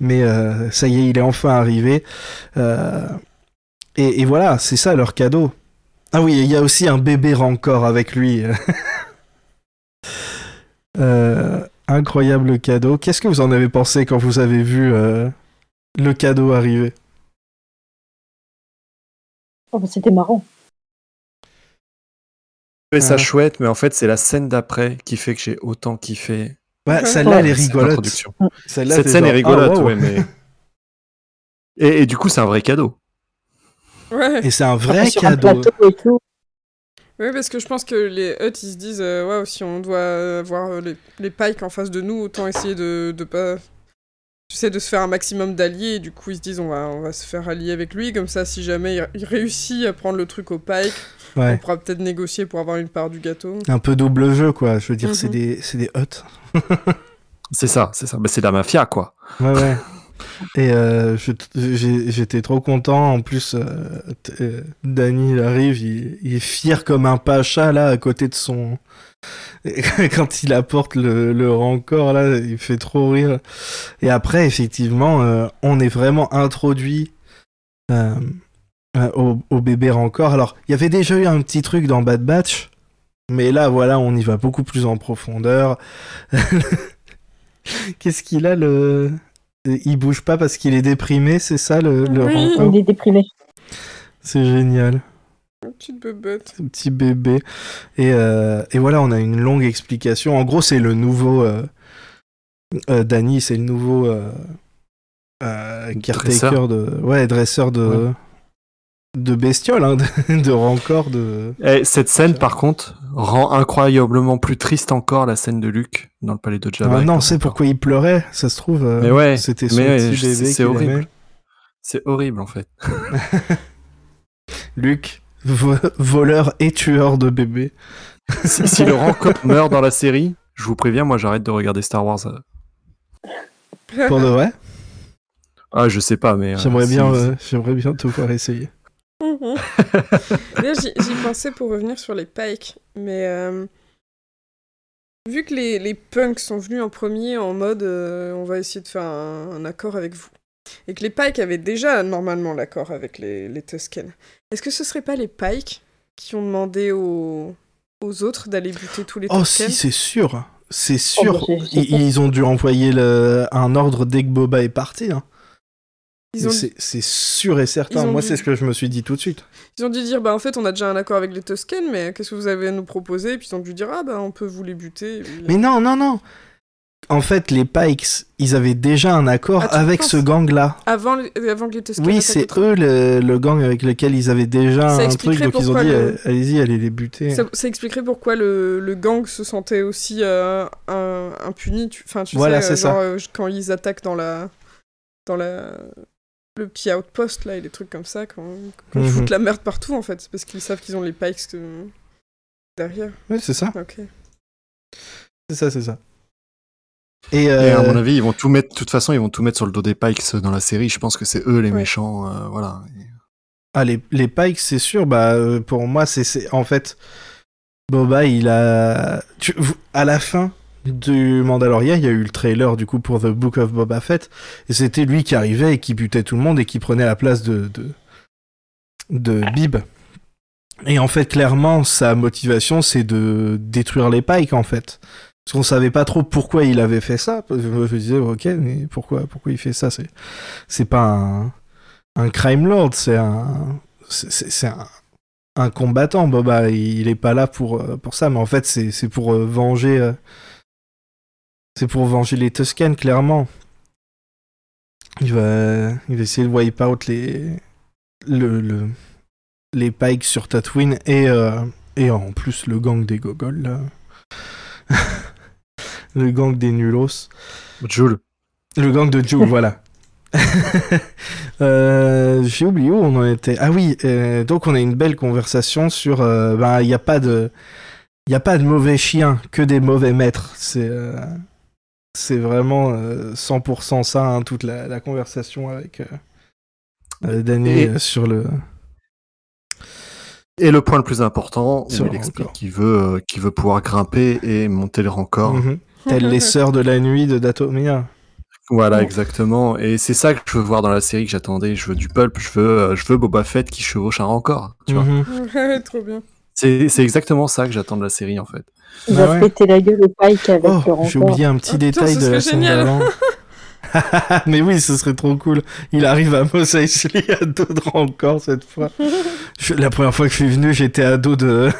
Mais euh, ça y est, il est enfin arrivé. Et, et voilà, c'est ça leur cadeau. Ah oui, il y a aussi un bébé Rancor avec lui. <laughs> Euh, incroyable cadeau. Qu'est-ce que vous en avez pensé quand vous avez vu euh, le cadeau arriver? Oh, bah, C'était marrant. Je trouvais ça Ouais. chouette, mais en fait, c'est la scène d'après qui fait que j'ai autant kiffé Ouais, celle-là, elle est cette rigolote. Cette scène est rigolote, ah, wow. ouais, mais. Et, et du coup, c'est un vrai cadeau. Ouais. Et c'est un vrai Enfin, sur un cadeau. plateau et tout. Ouais, parce que je pense que les Hutt, ils se disent, euh, ouais, si on doit avoir euh, les, les pikes en face de nous, autant essayer de, de pas. Tu sais, de se faire un maximum d'alliés, et du coup, ils se disent, on va, on va se faire allier avec lui, comme ça, si jamais il, il réussit à prendre le truc au pike, on Ouais. pourra peut-être négocier pour avoir une part du gâteau. Un peu double jeu, quoi. Je veux dire, Mhm. c'est des, c'est des huts. <laughs> C'est ça, c'est ça. Bah, c'est de la mafia, quoi. Ouais, ouais. <laughs> Et euh, j'étais trop content. En plus, euh, euh, Danny il arrive, il, est fier comme un pacha là à côté de son. <laughs> Quand il apporte le, le rancor là, il fait trop rire. Et après, effectivement, euh, on est vraiment introduit au, au bébé rancor. Alors, il y avait déjà eu un petit truc dans Bad Batch, mais là, voilà, on y va beaucoup plus en profondeur. <laughs> Qu'est-ce qu'il a le Il bouge pas parce qu'il est déprimé, c'est ça le, le Oui. Il est déprimé. C'est génial, Une petite bebête. ce petit bébé. Et, euh, et voilà, on a une longue explication. En gros, c'est le nouveau euh, euh, Danny, c'est le nouveau euh, euh, caretaker Dresseur. de, ouais, dresseur de Ouais. de bestioles, hein, de, <laughs> de rancor, de. Et cette scène, par contre, rend incroyablement plus triste encore la scène de Luke dans le palais de Jabba. Ah, non, c'est pourquoi il pleurait. Ça se trouve, euh, Mais ouais, c'était son mais ouais, petit je- bébé c'est horrible. C'est horrible, en fait. <laughs> Luc, vo- voleur et tueur de bébés. <laughs> si, si le meurt dans la série, je vous préviens, moi, j'arrête de regarder Star Wars. Pour de vrai, Ah, je sais pas, mais. euh, j'aimerais bien, euh, j'aimerais bien te voir essayer. Mhm. <laughs> D'ailleurs, j'y pensais pour revenir sur les pikes, mais euh, vu que les, les punks sont venus en premier en mode euh, on va essayer de faire un, un accord avec vous, et que les pikes avaient déjà normalement l'accord avec les, les Tusken, est-ce que ce serait pas les pikes qui ont demandé aux, aux autres d'aller buter tous les Oh Tusken si, c'est sûr. C'est Oh, sûr. bah, ils, sûr. ils ont dû envoyer le- un ordre dès que Boba est parti. hein. Ont, C'est sûr et certain. Moi, dû- c'est ce que je me suis dit tout de suite. ils ont dû dire bah en fait on a déjà un accord avec les Tusken, mais qu'est-ce que vous avez à nous proposer? Et puis ils ont dû dire ah bah on peut vous les buter. Puis- Mais non, non, non. En fait, les Pikes, ils avaient déjà un accord Ah, avec ce gang-là. Avant, avant que les Tusken Oui, c'est eux le, le gang avec lequel ils avaient déjà Ça un truc, donc ils ont dit le- eh, allez-y, allez les buter. Ça, ça expliquerait pourquoi le, le gang se sentait aussi euh, un- impuni. tu- Enfin, tu Voilà, sais, euh, c'est ça. genre, euh, quand ils attaquent dans la, dans la, le petit outpost là et des trucs comme ça, quand, quand ils Mhm. foutent la merde partout en fait, c'est parce qu'ils savent qu'ils ont les pikes euh, derrière. Oui, c'est ça, Ok. c'est ça, c'est ça. Et, Et euh, à mon avis, ils vont tout mettre. De toute façon, ils vont tout mettre sur le dos des Pikes dans la série. Je pense que c'est eux les Ouais. méchants. euh, voilà. Ah, les, les Pikes, c'est sûr. Bah, euh, pour moi, c'est- c'est en fait Boba, il a tu- à la fin du Mandalorian, il y a eu le trailer du coup pour The Book of Boba Fett, et c'était lui qui arrivait et qui butait tout le monde et qui prenait la place de de, Bib. Et en fait, clairement, sa motivation, c'est de détruire les Pikes, en fait. Parce qu'on savait pas trop pourquoi il avait fait ça. Je me disais, ok, mais pourquoi, pourquoi il fait ça? C'est, c'est pas un, crime lord, c'est un, c'est, un combattant. Boba, il, il est pas là pour, euh, pour ça, mais en fait, c'est, c'est pour euh, venger, euh, c'est pour venger les Tusken, clairement. Il va, il va essayer de wipe out les, le, le, les Pikes sur Tatooine et, euh, et en plus le gang des Gogols, là. <laughs> le gang des Nulos. Jules. Le gang de Joe, voilà. <laughs> Euh, J'ai oublié où on en était. Ah oui, euh, donc on a une belle conversation sur. ben, il n'y a pas de. Il a pas de mauvais chiens, que des mauvais maîtres. C'est. euh, c'est vraiment euh, 100% ça, hein, toute la, la conversation avec euh, euh, Danny Et- euh, sur le. Et le point le plus important, où il explique rancor. qu'il veut, euh, qu'il veut pouvoir grimper et monter le rancor. Mhm. Telles les <laughs> sœurs de la nuit de Datomia. Voilà, exactement. Et c'est ça que je veux voir dans la série que j'attendais. Je veux du pulp, je veux, euh, je veux Boba Fett qui chevauche un. Tu vois. Mhm. <laughs> Trop bien. C'est c'est exactement ça que j'attends de la série en fait. Il Bah va ouais. péter la gueule au Pike avec le Oh, rancor. j'ai oublié un petit putain, détail ce de la scène d'avant. <laughs> <laughs> Mais oui, ce serait trop cool. Il arrive à Mos Eisley à dos de Rancor cette fois. <laughs> Je- la première fois que je suis venu, j'étais à dos de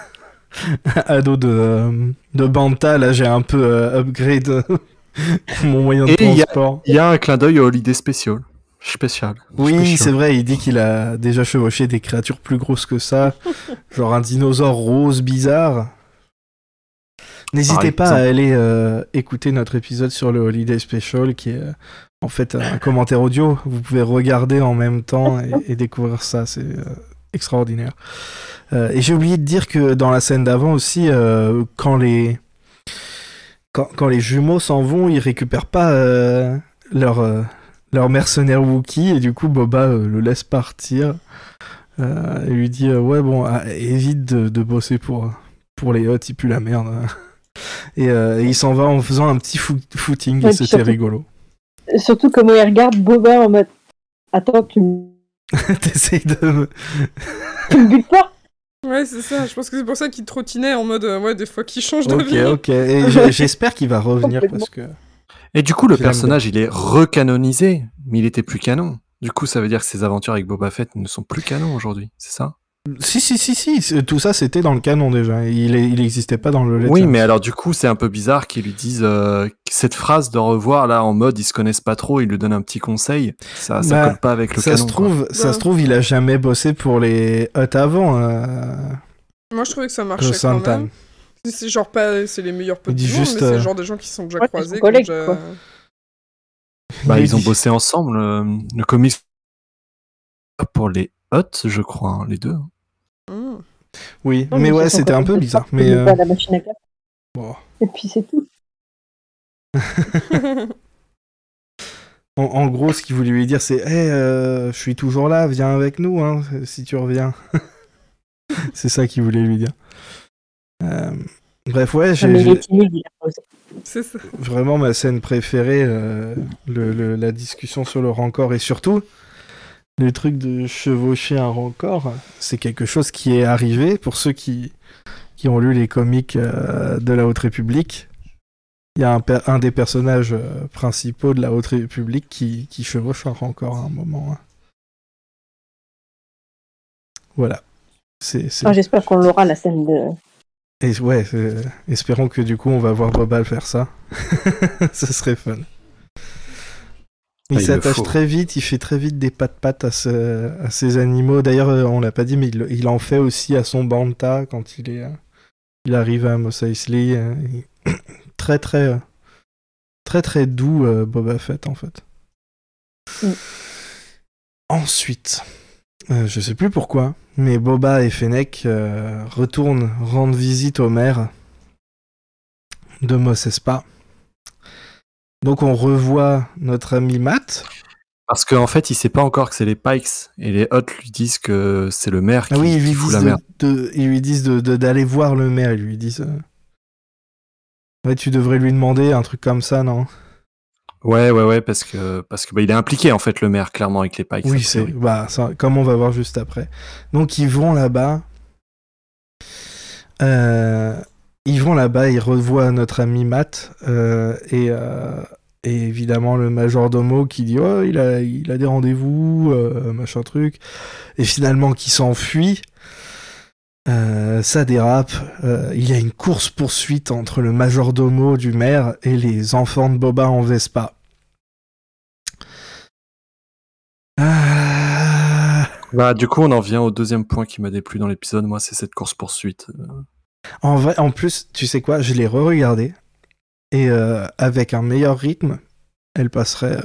à dos de de Banta. Là, j'ai un peu euh, upgrade mon moyen de Et il y a- transport. Il y a un clin d'œil au Holiday Special. Spécial. Oui, c'est vrai. Il dit qu'il a déjà chevauché des créatures plus grosses que ça, <laughs> genre un dinosaure rose bizarre. N'hésitez pas à aller euh, écouter notre épisode sur le Holiday Special, qui est euh, en fait un commentaire audio. Vous pouvez regarder en même temps et, et découvrir ça. C'est euh, extraordinaire. Euh, et j'ai oublié de dire que dans la scène d'avant aussi, euh, quand les quand, quand les jumeaux s'en vont, ils récupèrent pas euh, leur euh, leur mercenaire Wookie et du coup Boba euh, le laisse partir euh, et lui dit euh, ouais bon ah, évite de, de bosser pour pour les Hutt, il pue la merde. <laughs> Et, euh, et il s'en va en faisant un petit foo- footing Ouais, et c'était rigolo. Surtout comment il regarde Boba en mode Attends, tu me, <laughs> T'essayes de me... tu me butes pas? Ouais, c'est ça. Je pense que c'est pour ça qu'il trottinait en mode, euh, ouais, des fois qu'il change Ok, d'avis. ok. Et j'ai- j'espère qu'il va revenir parce que... Et du coup, le personnage, il est recanonisé, mais il était plus canon. Du coup, ça veut dire que ses aventures avec Boba Fett ne sont plus canon aujourd'hui, c'est ça? Si, si, si, si. Tout ça, c'était dans le canon déjà. Il est- il existait pas dans le Oui, mais alors du coup, c'est un peu bizarre qu'ils lui disent euh, cette phrase de revoir là en mode ils se connaissent pas trop, il lui donne un petit conseil. Ça, ça Bah, colle pas avec le ça canon. se quoi. trouve, ça Ouais. se trouve, il a jamais bossé pour les Hutt avant. euh, Moi, je trouvais que ça marchait quand même. C'est- <laughs> C'est genre pas, c'est les meilleurs potes du monde, juste, mais c'est euh, le genre des gens qui sont déjà Ouais, croisés. collègues, déjà- quoi. Bah, il ils ont bossé ensemble. euh, le comics pour les Hutt, je crois, hein, les deux. Hmm. Oui, Non, mais ouais, c'était un peu bizarre. Mais euh, pas la machine à café. bon. Et puis c'est tout. <laughs> En, en gros, ce qu'il voulait lui dire, c'est hey, euh, je suis toujours là, viens avec nous, hein, si tu reviens. <laughs> c'est ça qu'il voulait lui dire. Euh, bref, ouais, j'ai vraiment ma scène préférée, euh, le, le- la discussion sur le rancor et surtout le truc de chevaucher un rancor, c'est quelque chose qui est arrivé pour ceux qui, qui ont lu les comics euh, de la Haute République. Il y a un, des personnages principaux de la Haute République qui, qui chevauche un rancor à un moment. hein. Voilà. C'est, Ah, J'espère qu'on l'aura la scène de. Et ouais, euh, espérons que du coup on va voir Boba faire ça. <laughs> Ce serait fun. Il Ah, s'attache très vite, il fait très vite des pattes-pattes à, ce- à ses animaux. D'ailleurs, euh, on l'a pas dit, mais il, il en fait aussi à son Banta quand il est, euh, il arrive à Mos Eisley. il- <coughs> très très très très doux Boba Fett en fait. Mm. Ensuite, euh, je sais plus pourquoi, mais Boba et Fennec euh, retournent rendre visite au maire de Mos Espa. Donc on revoit notre ami Matt. Parce qu'en fait, il sait pas encore que c'est les Pikes et les Hutt lui disent que c'est le maire qui, Ah oui, ils lui fout la de- merde. de- ils lui disent d'aller voir le maire. Ils lui disent. euh, Ouais, tu devrais lui demander un truc comme ça, non? Ouais, ouais, ouais, parce que parce que bah, il est impliqué en fait le maire clairement avec les Pikes. Oui, c'est bah ça, comme on va voir juste après. Donc ils vont là-bas. Euh, ils vont là-bas, ils revoient notre ami Matt euh, et, euh, et évidemment le majordomo qui dit oh il a il a des rendez-vous machin truc et finalement qui s'enfuit. Euh, ça dérape. Euh, il y a une course poursuite entre le majordomo du maire et les enfants de Boba en Vespa. Ah. Bah, du coup, on en vient au deuxième point qui m'a déplu dans l'épisode. Moi, c'est cette course poursuite. En vrai, en plus, tu sais quoi, je l'ai re-regardé et euh, avec un meilleur rythme, elle passerait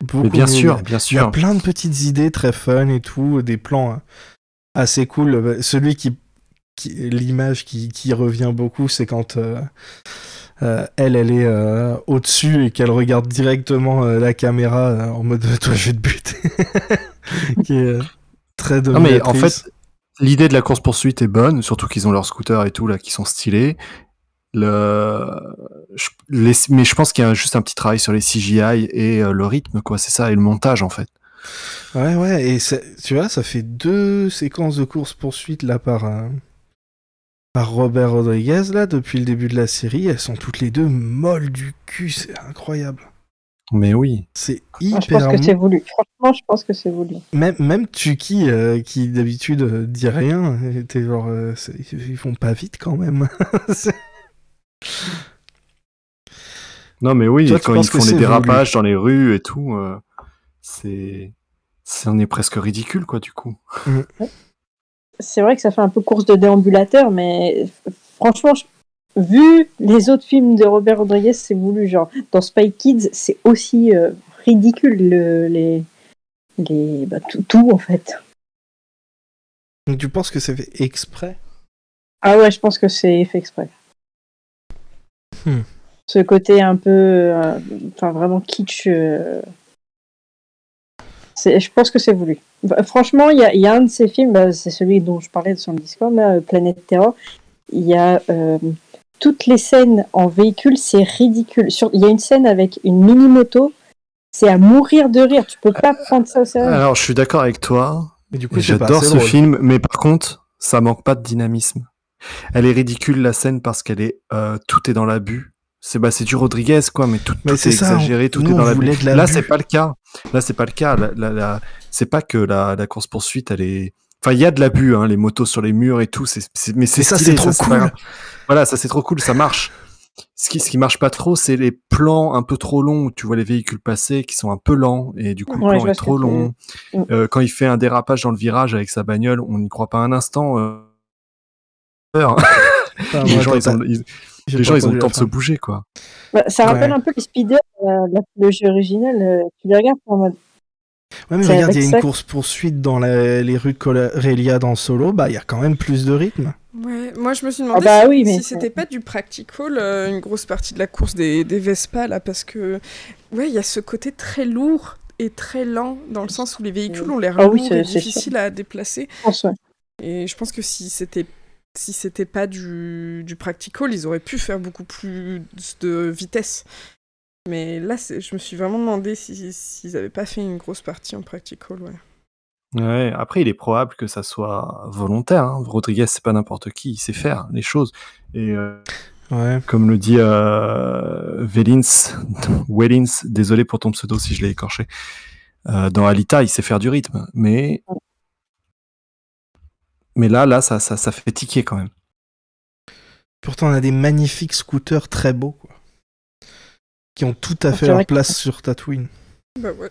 beaucoup Mais bien mieux. sûr, bien Il y a sûr. plein de petites idées très fun et tout, des plans euh, assez cool. Euh, Celui qui, qui l'image qui, qui revient beaucoup, c'est quand euh, euh, elle, elle est euh, au-dessus et qu'elle regarde directement la caméra en mode <laughs> toi je vais te buter, <laughs> qui est très Non, mais en fait, l'idée de la course poursuite est bonne, surtout qu'ils ont leurs scooters et tout là qui sont stylés. Le... les- Mais je pense qu'il y a juste un petit travail sur les CGI et le rythme, quoi. C'est ça, et le montage en fait. Ouais, ouais, et c'est- tu vois, ça fait deux séquences de course-poursuite là par, euh, par Robert Rodriguez, là, depuis le début de la série, elles sont toutes les deux molles du cul, c'est incroyable. Mais oui. C'est Ah, je hyper pense que c'est voulu. Franchement, je pense que c'est voulu. Même, même Tuki, euh, qui d'habitude euh, dit rien, était genre, euh, ils font pas vite quand même. <laughs> Non, mais oui, Toi, quand ils font voulu dérapages dans les rues et tout, euh, c'est. C'en est presque ridicule, quoi, du coup. C'est vrai que ça fait un peu course de déambulateur, mais franchement, je- vu les autres films de Robert Rodriguez, c'est voulu. Genre, dans Spy Kids, c'est aussi euh, ridicule, le- les, les, bah, tout, tout, en fait. Donc tu penses que c'est fait exprès? Ah ouais, je pense que c'est fait exprès. Hmm. Ce côté un peu, euh, enfin vraiment kitsch. euh, je pense que c'est voulu. Bah, franchement, il y a, il y a un de ces films, bah, c'est celui dont je parlais sur le Discord, là, euh, Planète Terror. Il y a euh, toutes les scènes en véhicule, c'est ridicule. Il y a une scène avec une mini moto, c'est à mourir de rire. Tu peux pas prendre ça au sérieux. Alors, je suis d'accord avec toi. Du coup, J'adore ce drôle. film, mais par contre, ça manque pas de dynamisme. Elle est ridicule, la scène, parce qu'elle est. euh, tout est dans l'abus. C'est bah, c'est du Rodriguez, quoi, mais tout, Mais tout c'est est ça, on- exagéré, tout nous, est dans l'abus. de Là, c'est pas le cas. Là, c'est pas le cas. La, la- la- C'est pas que la, la course-poursuite, elle est. Enfin, il y a de l'abus, hein, les motos sur les murs et tout, c'est, c'est- mais c'est ça, stylé, c'est trop cool. Voilà, ça c'est trop cool, ça marche. Ce qui, ce qui marche pas trop, c'est les plans un peu trop longs où tu vois les véhicules passer qui sont un peu lents et du coup Ouais, le plan est trop long. Mm. Euh, quand il fait un dérapage dans le virage avec sa bagnole, on n'y croit pas un instant. euh. Les moi, gens, ils ont, ils- les gens, ils ont le temps de se bouger, quoi. Bah, ça rappelle Ouais. un peu les speeders, euh, la- le jeu original. euh, tu les regardes en mode. Ouais, mais regarde, il y a une ça- course poursuite dans la- les rues de Corélia dans Solo, bah il y a quand même plus de rythme. Ouais, moi je me suis demandé bah si, oui, mais si c'était pas du practical, euh, une grosse partie de la course des, des Vespa là, parce que ouais, il y a ce côté très lourd et très lent dans le sens où les véhicules ont l'air Ah lourds et difficiles à déplacer. Je pense, ouais. Et je pense que si c'était si c'était pas du, du practical, ils auraient pu faire beaucoup plus de vitesse. Mais là, je me suis vraiment demandé si- s'ils avaient pas fait une grosse partie en practical, ouais. Ouais, après, il est probable que ça soit volontaire. hein. Rodriguez, c'est pas n'importe qui, il sait faire les choses. Et euh, Ouais. comme le dit euh, Velins, Wellins, désolé pour ton pseudo si je l'ai écorché, euh, dans Alita, il sait faire du rythme. Mais, mais là, là, ça, ça, ça fait tiquer quand même. Pourtant, on a des magnifiques scooters très beaux, quoi. Qui ont tout à Ah, fait leur que- place sur Tatooine. <laughs> Bah ouais.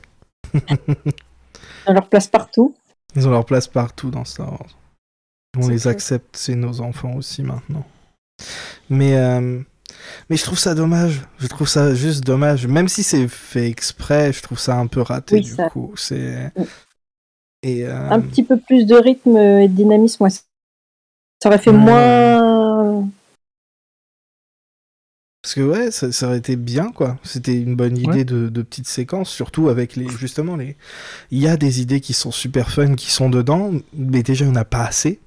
On leur place partout. Ils ont leur place partout dans Star Wars. On les accepte, c'est nos enfants aussi maintenant. Mais, euh, mais je trouve ça dommage. Je trouve ça juste dommage. Même si c'est fait exprès, je trouve ça un peu raté Oui, du ça- coup. C'est. Mm. Et. euh, Un petit peu plus de rythme et de dynamisme, ouais. Ça aurait fait moins. Parce que ouais, ça, ça aurait été bien quoi. C'était une bonne idée de, de petite séquence, surtout avec les justement les. Il y a des idées qui sont super fun qui sont dedans, mais déjà il n'y en a pas assez.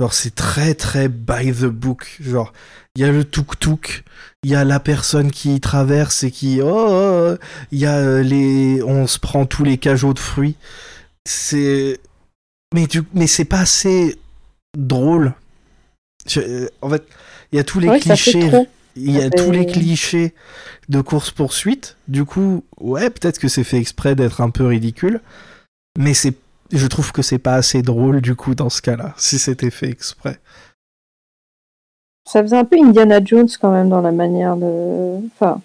Genre c'est très très by the book. Genre il y a le tuk tuk, il y a la personne qui traverse et qui oh, oh, oh, il y a euh, les on se prend tous les cajots de fruits. C'est mais tu mais c'est pas assez drôle. Je- euh, En fait, il y a tous les Ouais, clichés il y a tous les clichés de course-poursuite. Du coup, ouais, peut-être que c'est fait exprès d'être un peu ridicule. Mais c'est, je trouve que c'est pas assez drôle, du coup, dans ce cas-là, si c'était fait exprès. Ça faisait un peu Indiana Jones quand même dans la manière de. Enfin.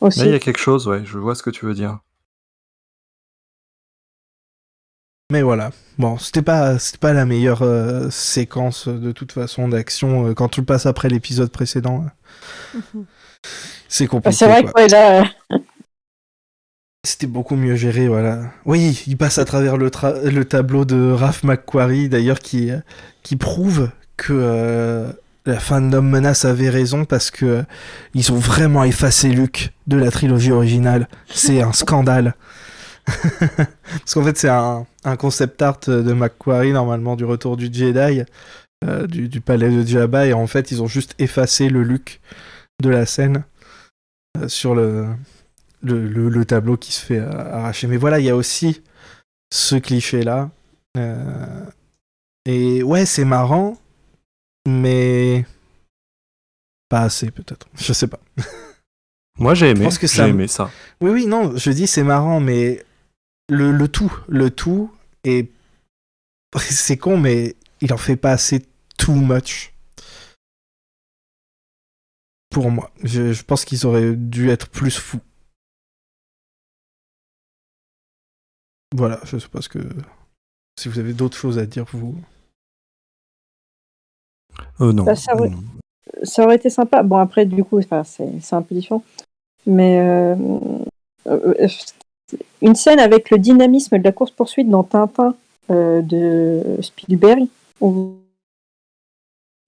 Aussi. Là, il y a quelque chose, ouais, je vois ce que tu veux dire. Mais voilà. Bon, c'était pas, c'était pas la meilleure euh, séquence euh, de toute façon d'action. euh, quand tu le passes après l'épisode précédent, <laughs> c'est Bah, compliqué. c'est vrai quoi. que là. euh, <laughs> C'était beaucoup mieux géré, voilà. Oui, il passe à travers le, tra- le tableau de Raph McQuarrie, d'ailleurs, qui, qui prouve que la fandom Menace avait raison parce que ils ont vraiment effacé Luke de la trilogie originale. C'est un scandale. <laughs> <laughs> parce qu'en fait, c'est un, un concept art de McQuarrie, normalement, du retour du Jedi, euh, du, du palais de Jabba, et en fait, ils ont juste effacé le Luke de la scène euh, sur le, le, le- le tableau qui se fait euh, arracher. Mais voilà, il y a aussi ce cliché-là. Euh, et ouais, c'est marrant, mais pas assez peut-être. Je sais pas. Moi j'ai aimé. pense que j'ai ça- aimé ça. Oui, oui, non, je dis c'est marrant, mais le, le tout, le tout est. <laughs> C'est con, mais il en fait pas assez too much. Pour moi. Je, je pense qu'ils auraient dû être plus fous. Voilà, je sais pas ce que. Si vous avez d'autres choses à dire, vous. Euh, non. Bah, ça, non. ça aurait été sympa. Bon, après, du coup, c'est c'est un peu différent. Mais euh, euh, une scène avec le dynamisme de la course-poursuite dans Tintin euh, de Spielberg, où-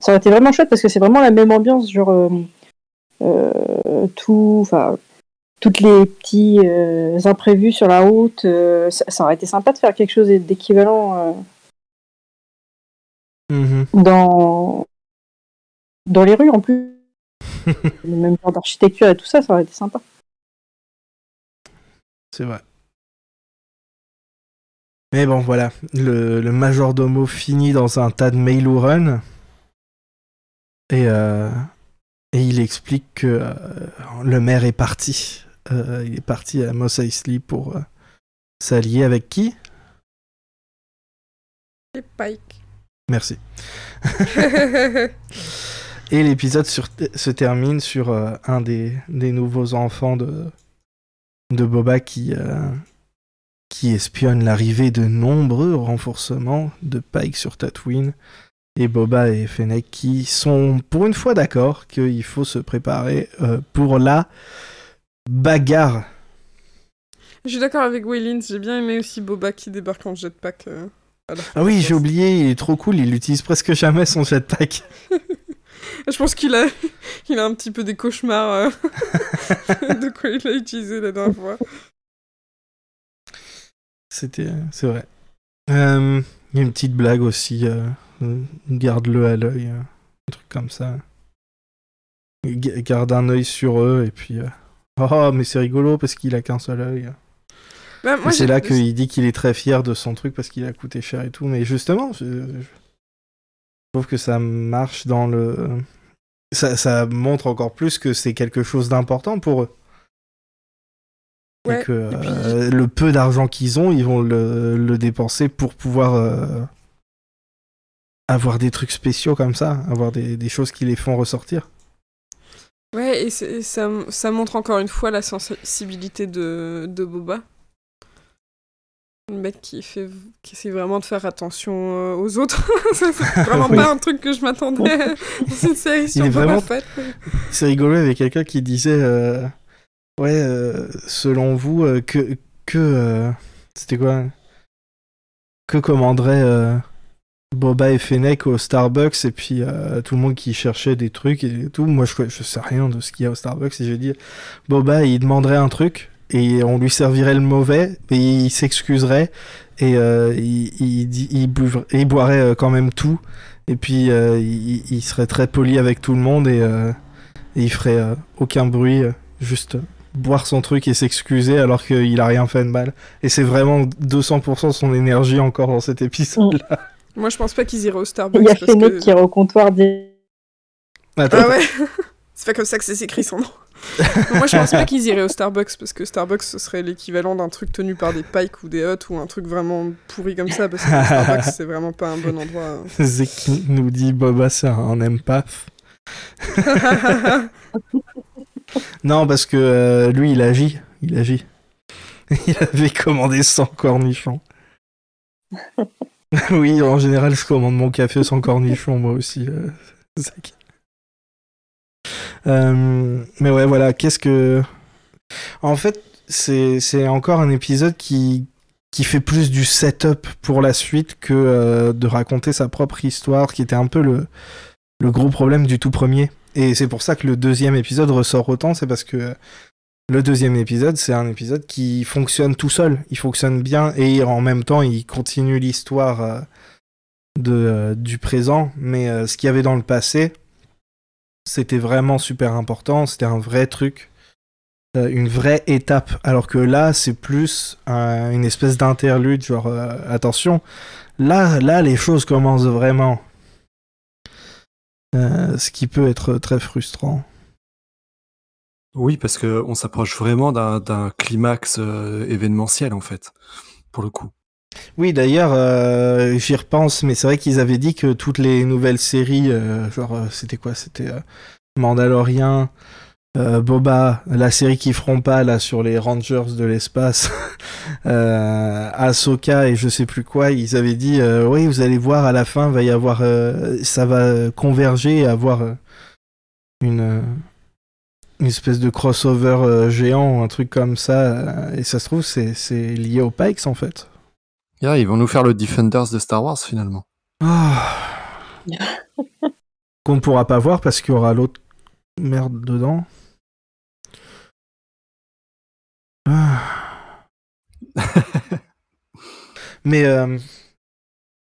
ça aurait été vraiment chouette parce que c'est vraiment la même ambiance, genre euh, euh, tout, enfin, toutes les petits euh, imprévus sur la route. euh, ça, ça aurait été sympa de faire quelque chose d'équivalent Mhm. dans dans les rues en plus. <laughs> le même genre d'architecture et tout ça, ça aurait été sympa. C'est vrai. Mais bon, voilà. Le, le majordomo finit dans un tas de mail ou run. Et, euh, et il explique que euh, le maire est parti. Euh, il est parti à Mos Eisley pour s'allier avec qui? Et Pike. Merci. <laughs> Et l'épisode se termine sur un des, des nouveaux enfants de, de Boba qui, euh, qui espionne l'arrivée de nombreux renforcements de Pike sur Tatooine. Et Boba et Fennec qui sont pour une fois d'accord qu'il faut se préparer euh, pour la bagarre. Je suis d'accord avec Waylin, j'ai bien aimé aussi Boba qui débarque en jetpack. euh, Ah oui, j'ai oublié, il est trop cool, il utilise presque jamais son jetpack. <laughs> Je pense qu'il a... <laughs> il a un petit peu des cauchemars euh, <laughs> de quoi il a utilisé la dernière fois. C'était, c'est vrai. Euh, Il y a une petite blague aussi. euh, euh, garde-le à l'œil, euh, un truc comme ça. G- garde un œil sur eux et puis. euh, Oh, mais c'est rigolo parce qu'il a qu'un seul œil. Bah, c'est là qu'il dit qu'il est très fier de son truc parce qu'il a coûté cher et tout. Mais justement, je, je trouve que ça marche dans le. Ça, ça montre encore plus que c'est quelque chose d'important pour eux. Ouais, et que et puis- euh, le peu d'argent qu'ils ont, ils vont le, le dépenser pour pouvoir euh, avoir des trucs spéciaux comme ça, avoir des, des choses qui les font ressortir. Ouais, et c'est- ça, ça montre encore une fois la sensibilité de, de Boba. Le mec qui, fait, qui essaie vraiment de faire attention euh, aux autres. <laughs> C'est vraiment Oui. pas un truc que je m'attendais <laughs> dans une série sur vraiment-. <laughs> C'est rigolo, il y avait quelqu'un qui disait euh, Ouais, euh, selon vous, euh, que. que C'était quoi Que commanderait Boba et Fennec au Starbucks et puis tout le monde qui cherchait des trucs et tout. Moi, je, je sais rien de ce qu'il y a au Starbucks et j'ai dit Boba, il demanderait un truc et on lui servirait le mauvais et il s'excuserait et euh, il, il, il boirait euh, quand même tout et puis euh, il, il serait très poli avec tout le monde et. euh, et il ferait euh, aucun bruit, juste boire son truc et s'excuser alors qu'il a rien fait de mal. Et c'est vraiment 200% son énergie encore dans cet épisode. Moi, je pense pas qu'ils iraient au Starbucks. Il y a Fennec que... qui est au comptoir des. Attends, Ah ouais <laughs> C'est pas comme ça que c'est écrit son nom. Moi, je pense pas qu'ils iraient au Starbucks parce que Starbucks ce serait l'équivalent d'un truc tenu par des Pikes ou des Hutt ou un truc vraiment pourri comme ça parce que Starbucks c'est vraiment pas un bon endroit. <laughs> Zeki nous dit Boba c'est un empath. <laughs> Non, parce que euh, lui il agit. Il agit. <laughs> Il avait commandé 100 cornichons. oui, en général, je commande mon café sans cornichons, moi aussi. euh, Zach. Euh, mais ouais, voilà, qu'est-ce que. En fait, c'est encore un épisode qui, qui fait plus du setup pour la suite que euh, de raconter sa propre histoire, qui était un peu le, le gros problème du tout premier. Et c'est pour ça que le deuxième épisode ressort autant, c'est parce que le deuxième épisode, c'est un épisode qui fonctionne tout seul. Il fonctionne bien et en même temps, il continue l'histoire euh, du présent. Mais ce qu'il y avait dans le passé, c'était vraiment super important. C'était un vrai truc, euh, une vraie étape. Alors que là, c'est plus un- une espèce d'interlude, genre euh, attention. Là, là, les choses commencent vraiment. Euh, ce qui peut être très frustrant. Oui, parce que on s'approche vraiment d'un climax événementiel en fait, pour le coup. Oui, d'ailleurs, euh, j'y repense, mais c'est vrai qu'ils avaient dit que toutes les nouvelles séries, euh, genre, euh, c'était quoi C'était Mandalorian, Boba, la série qu'ils feront pas là sur les Rangers de l'espace, <laughs> Ahsoka et je sais plus quoi, ils avaient dit, oui, vous allez voir à la fin, va y avoir, ça va converger et avoir une, espèce de crossover euh, géant un truc comme ça, et ça se trouve, c'est lié aux Pikes en fait. Yeah, ils vont nous faire le Defenders de Star Wars finalement. Ah. Qu'on ne pourra pas voir parce qu'il y aura l'autre merde dedans. Ah. <laughs> mais, euh,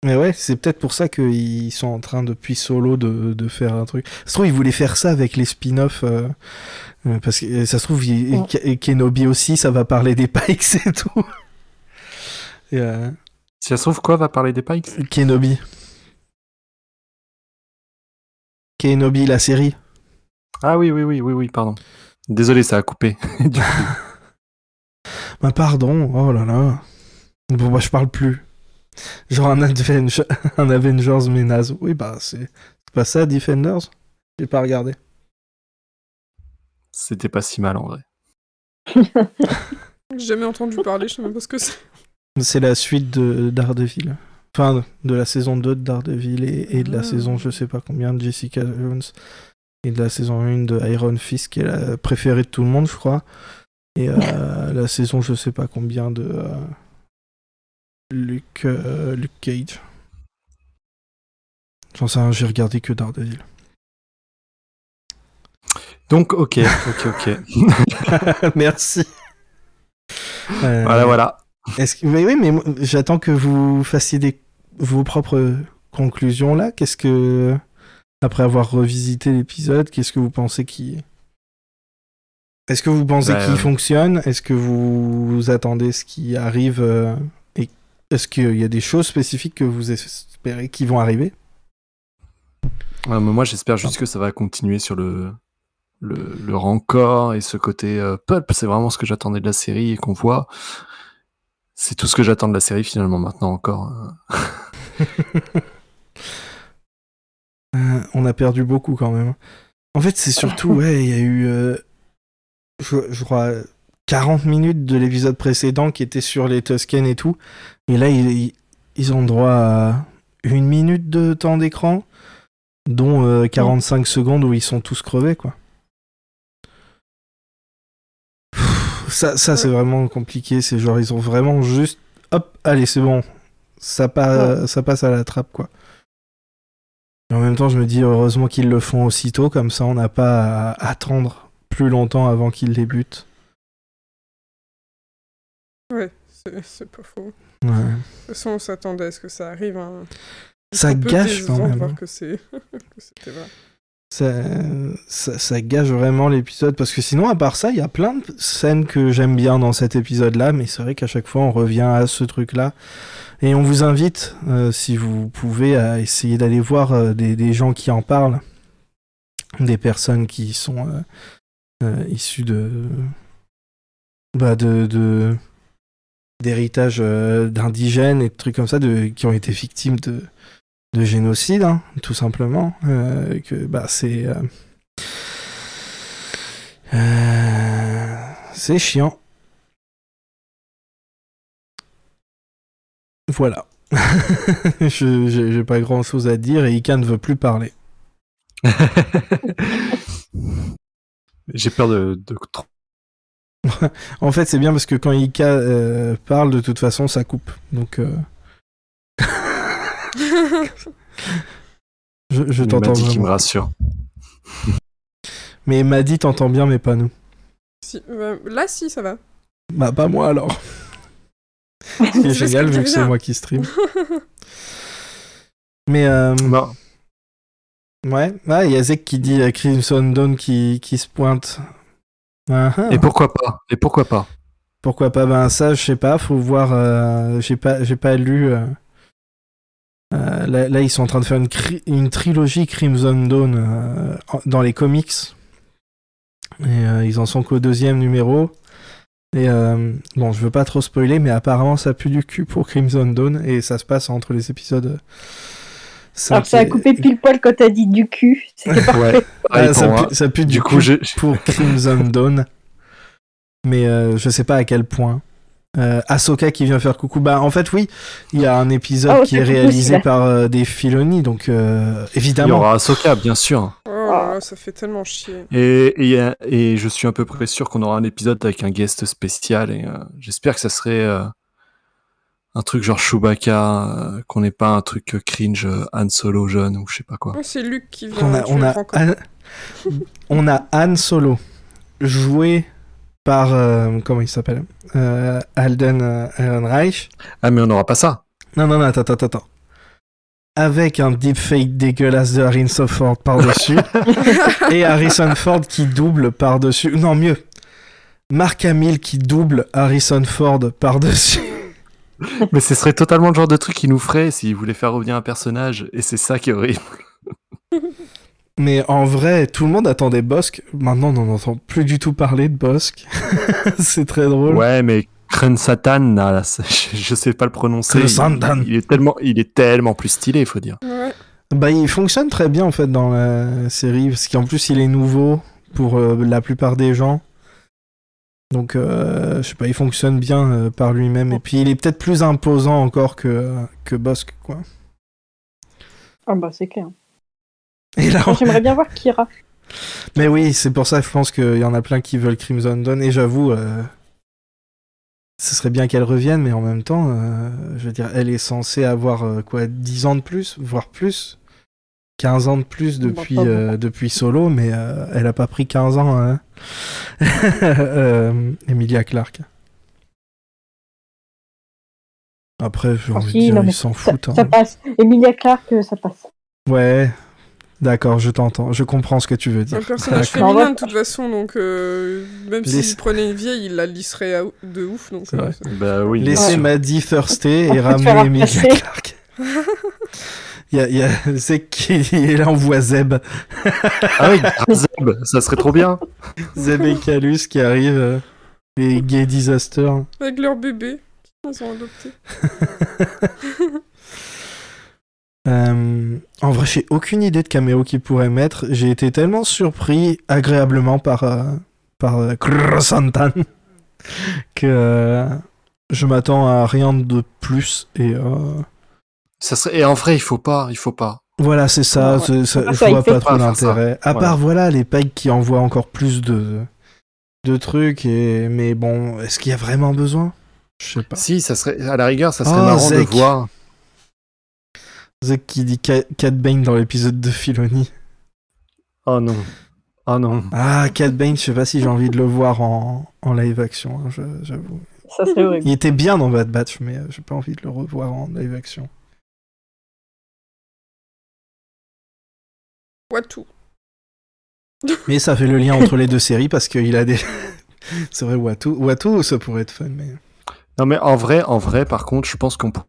mais ouais, c'est peut-être pour ça qu'ils sont en train depuis solo de, de faire un truc. Ça se trouve, ils voulaient faire ça avec les spin-offs. euh, parce que ça se trouve, il- Ouais. Ke- Kenobi aussi, ça va parler des <laughs> Pikes et tout. Et, euh, Si ça se trouve, quoi va parler des Pikes Kenobi. Kenobi, la série. Ah oui, oui, oui, oui, oui, pardon. Désolé, ça a coupé. <laughs> <laughs> Bah pardon, oh là là. Bon bah je parle plus. Genre un, Avenge... <laughs> un Avengers mais naze. Oui bah c'est c'est pas ça Defenders? J'ai pas regardé. C'était pas si mal en vrai. J'ai jamais entendu parler, je sais même pas ce que c'est. C'est la suite de Daredevil. Enfin de la saison 2 de Daredevil et, et de la Ah. saison je sais pas combien de Jessica Jones. Et de la saison 1 de Iron Fist qui est la préférée de tout le monde je crois. Et euh, <laughs> la saison je sais pas combien de euh, Luke, euh, Luke Cage. J'en sais rien, j'ai regardé que Daredevil. Donc, ok, ok, ok. <laughs> <laughs> Merci. Euh, Voilà, voilà. Est-ce que... mais oui, mais j'attends que vous fassiez des... vos propres conclusions là. Qu'est-ce que. Après avoir revisité l'épisode, qu'est-ce que vous pensez qui. Est-ce que vous pensez Bah, qu'il euh, fonctionne? Est-ce que vous... vous attendez ce qui arrive euh, Et est-ce qu'il y a des choses spécifiques que vous espérez qui vont arriver? Ouais, mais moi, j'espère juste que ça va continuer sur le, le, le rancor et ce côté euh, pulp. C'est vraiment ce que j'attendais de la série et qu'on voit. C'est tout ce que j'attends de la série finalement maintenant encore. euh. On a perdu beaucoup quand même. En fait, c'est surtout, <laughs> ouais, il y a eu, euh, je, je crois, 40 minutes de l'épisode précédent qui était sur les Tusken et tout. Et là, ils, ils ont droit à une minute de temps d'écran, dont euh, 45 secondes où ils sont tous crevés, quoi. Ça, ça c'est vraiment compliqué. C'est genre, ils ont vraiment juste, hop, allez, c'est bon. Ça, pa- ça passe à la trappe, quoi. Et en même temps, je me dis heureusement qu'ils le font aussitôt, comme ça on n'a pas à attendre plus longtemps avant qu'ils débutent. Ouais, c'est pas faux. Ouais. De toute façon, on s'attendait à ce que ça arrive. hein. Ça gâche quand même. c'est <laughs> que c'était vrai. Ça, ça, ça gâche vraiment l'épisode parce que sinon, à part ça, il y a plein de scènes que j'aime bien dans cet épisode-là, mais c'est vrai qu'à chaque fois on revient à ce truc-là. Et on vous invite, euh, si vous pouvez, à essayer d'aller voir euh, des, gens qui en parlent, des personnes qui sont euh, issues de, bah d'héritage d'indigènes et de trucs comme ça, qui ont été victimes de, de génocide, hein, tout simplement. Euh, que bah c'est euh, euh, c'est chiant. Voilà. <laughs> Je- J'ai pas grand chose à dire et Ika ne veut plus parler. <laughs> J'ai peur de. <laughs> En fait, c'est bien parce que quand Ika euh, parle, de toute façon, ça coupe. Donc, euh, <laughs> je, t'entends dit qu'il me rassure. Mais Maddy t'entend bien, mais pas nous. Si, euh, là, si, ça va. Bah, pas moi alors. Ce qui est C'est génial ce que vu que c'est moi qui stream. <laughs> Mais euh, Non. ouais, ah, il y a Zek qui dit euh, Crimson Dawn qui, qui se pointe. Ah, ah. Et pourquoi pas? Et pourquoi pas? Pourquoi pas? Ben ça, je sais pas, faut voir. euh, j'ai pas, j'ai pas lu. euh, Euh, là, là, ils sont en train de faire une, trilogie Crimson Dawn euh, dans les comics. Et euh, ils en sont qu'au deuxième numéro. Et euh, bon, je veux pas trop spoiler, mais apparemment ça pue du cul pour Crimson Dawn et ça se passe entre les épisodes. Alors ça a coupé pile poil quand t'as dit du cul. C'était Ouais. Ah, Pareil ça, pue, ça pue du, Du coup coup, j'ai- pour Crimson Dawn. Mais euh, je sais pas à quel point. Euh, Ahsoka qui vient faire coucou. Bah, en fait, oui, il y a un épisode Oh, qui est réalisé par euh, des Filoni, donc euh, Il y évidemment. aura Ahsoka, bien sûr. Oh là là, ça fait tellement chier. Et, et, et je suis à peu près sûr qu'on aura un épisode avec un guest spécial. Et euh, j'espère que ça serait euh, un truc genre Chewbacca, euh, qu'on n'ait pas un truc cringe euh, Han Solo jeune ou je sais pas quoi. Oh, c'est Luc qui vient On a, on, a. Han- on a Han Solo, joué par. euh, comment il s'appelle Euh, Alden euh, Ehrenreich. Ah, mais on n'aura pas ça. Non, non, non, attends, attends, attends. Avec un deepfake dégueulasse de Harrison Ford par-dessus. <laughs> et Harrison Ford qui double par-dessus. Non, mieux. Mark Hamill qui double Harrison Ford par-dessus. mais ce serait totalement le genre de truc qu'il nous ferait s'il voulait faire revenir un personnage. Et c'est ça qui est horrible. Mais en vrai, tout le monde attendait Bosque. Maintenant, on n'en entend plus du tout parler de Bosque. <laughs> C'est très drôle. Ouais, mais Krun Satan, là, je, <laughs> je sais pas le prononcer. Il, il est tellement, il est tellement plus stylé, il faut dire. Ouais. Bah, il fonctionne très bien en fait dans la série, parce qu'en plus il est nouveau pour euh, la plupart des gens. Donc, euh, je sais pas, il fonctionne bien euh, par lui-même. Et puis il est peut-être plus imposant encore que, que Bosque, quoi. Ah bah c'est clair. Et là, Moi, J'aimerais bien voir Kira. mais oui, c'est pour ça que je pense qu'il y en a plein qui veulent Crimson Dawn. Et j'avoue, euh, ce serait bien qu'elle revienne, mais en même temps, euh, je veux dire, elle est censée avoir euh, quoi, 10 ans de plus, voire plus. 15 ans de plus Bah, depuis, depuis Solo, mais elle a pas pris 15 ans, hein. <laughs> Emilia Clarke. Après, j'ai Ah, envie de dire, ils s'en Ça, foutent. ça hein. passe. Emilia Clarke, ça passe. Ouais, d'accord, je t'entends. Je comprends ce que tu veux dire. Un personnage féminin de toute façon, donc euh, même s'il prenait une vieille, il la lisserait à- de ouf. Donc, C'est euh, c'est- Bah oui. Laissez thirster On et faire Emilia. Clarke. <laughs> Il y a, il y a Zek qui est là, on voit Zeb. Ah oui, <laughs> Zeb, ça serait trop bien. Zeb et Calus qui arrivent. euh, les gay disaster. Avec leur bébé, ils ont adopté. <laughs> Euh, en vrai, j'ai aucune idée de caméo qu'ils pourraient mettre. J'ai été tellement surpris agréablement par, euh, par euh, <laughs> que euh, je m'attends à rien de plus. Et euh, Ça serait... Et en vrai, il faut pas, il faut pas. voilà, c'est ça. Ouais. ça- je vois pas trop d'intérêt. À part, voilà, les packs qui envoient encore plus de, de trucs. Et... Mais bon, est-ce qu'il y a vraiment besoin? Je sais pas. Si, ça serait, à la rigueur, ça serait Oh, marrant Zek. de voir. Zek qui dit Ca- Cat Bane dans l'épisode de Filoni. Oh non. Oh non. Ah, Cat Bane, je sais pas si j'ai envie de le voir en, en live action, hein, je- j'avoue. Ça serait horrible. Il était bien dans Bad Batch, mais euh, j'ai pas envie de le revoir en live action. Watu. Mais ça fait le lien entre les deux séries parce qu'il a des. <laughs> C'est vrai, Watu. Watu, ça pourrait être fun, mais. Non mais en vrai, en vrai, par contre, je pense qu'on peut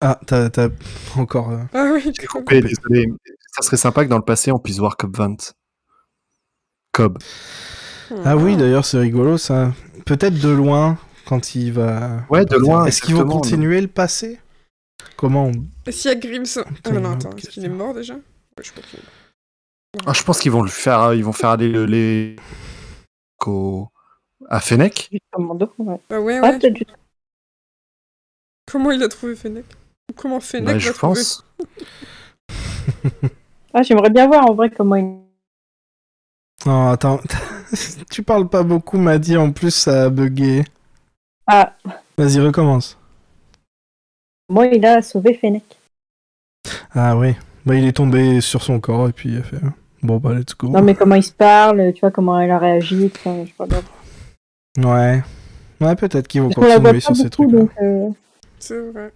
Ah, t'as t'as encore. euh, Ah oui, J'ai coupé, désolé. Ça serait sympa que dans le passé, on puisse voir Cobb 20. Cobb. Ah oui, d'ailleurs, c'est rigolo ça. Peut-être de loin, quand il va. Ouais, de loin. Est-ce qu'ils vont continuer le passé? Comment on... S'il y a Grimson. Ah non, une attends, est-ce qu'il est mort déjà? Ouais, je crois qu'il est mort. Ah, je pense qu'ils vont le faire. Ils vont faire aller le- les qu'au- à Fennec. Ouais. Ah ouais, du Comment il a trouvé Fennec? Comment Fennec Bah, je pense. <laughs> Ah, j'aimerais bien voir en vrai comment il. Non, attends. <laughs> tu parles pas beaucoup, m'a dit. En plus, ça a bugué. Ah, Vas-y, recommence. moi, il a sauvé Fennec. Ah oui. Bah, il est tombé sur son corps et puis il a fait. Bon, bah, let's go. Non, mais comment il se parle, tu vois, comment elle a réagi, je sais pas. bien. Ouais. Ouais, peut-être qu'ils vont continuer sur ces trucs-là. euh, C'est vrai.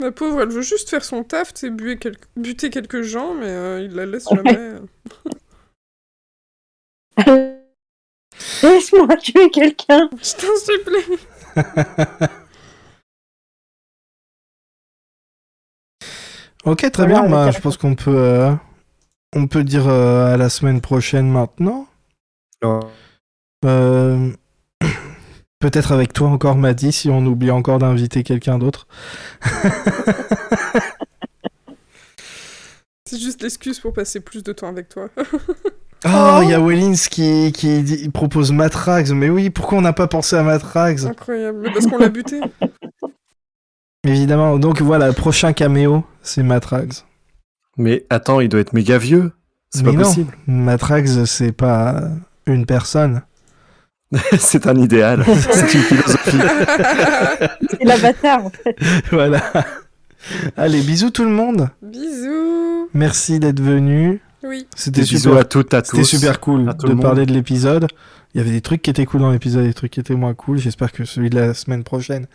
La pauvre, elle veut juste faire son taf, tu sais, buer quel- buter quelques gens, mais euh, il la laisse Ouais. jamais. <laughs> Laisse-moi tuer quelqu'un Je t'en supplie <laughs> Ok, très Voilà, bien. Bah, je pense qu'on peut, euh, on peut dire euh, à la semaine prochaine maintenant. Euh, <clears throat> Peut-être avec toi encore, Maddy, si on oublie encore d'inviter quelqu'un d'autre. <laughs> C'est juste l'excuse pour passer plus de temps avec toi. <laughs> Oh, il y a Wellins qui, qui dit- propose Matrax. Mais oui, pourquoi on n'a pas pensé à Matrax Incroyable. Mais parce qu'on l'a buté. <laughs> Évidemment. Donc voilà, prochain caméo, c'est Matrax. Mais attends, il doit être méga vieux. C'est Mais pas non. possible. Matrax, c'est pas une personne. <laughs> c'est un idéal. c'est une philosophie. C'est l'avatar, en fait. <laughs> voilà. Allez, bisous tout le monde. Bisous. Merci d'être venu. Oui. C'était super. à toutes, à tous. C'était super cool de parler de l'épisode. Il y avait des trucs qui étaient cool dans l'épisode, des trucs qui étaient moins cool. J'espère que celui de la semaine prochaine,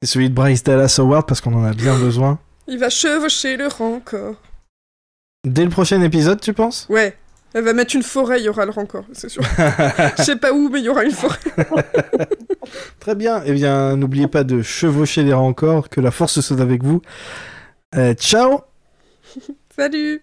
c'est celui de Bryce Dallas Howard parce qu'on en a bien besoin. Il va chevaucher le rancor. Dès le prochain épisode, tu penses? Ouais. Elle va mettre une forêt, il y aura le rancor, c'est sûr. Je sais pas où, mais il y aura une forêt. <laughs> Très bien. Eh bien, n'oubliez pas de chevaucher les rancors. Que la force soit avec vous. Euh, ciao <laughs> Salut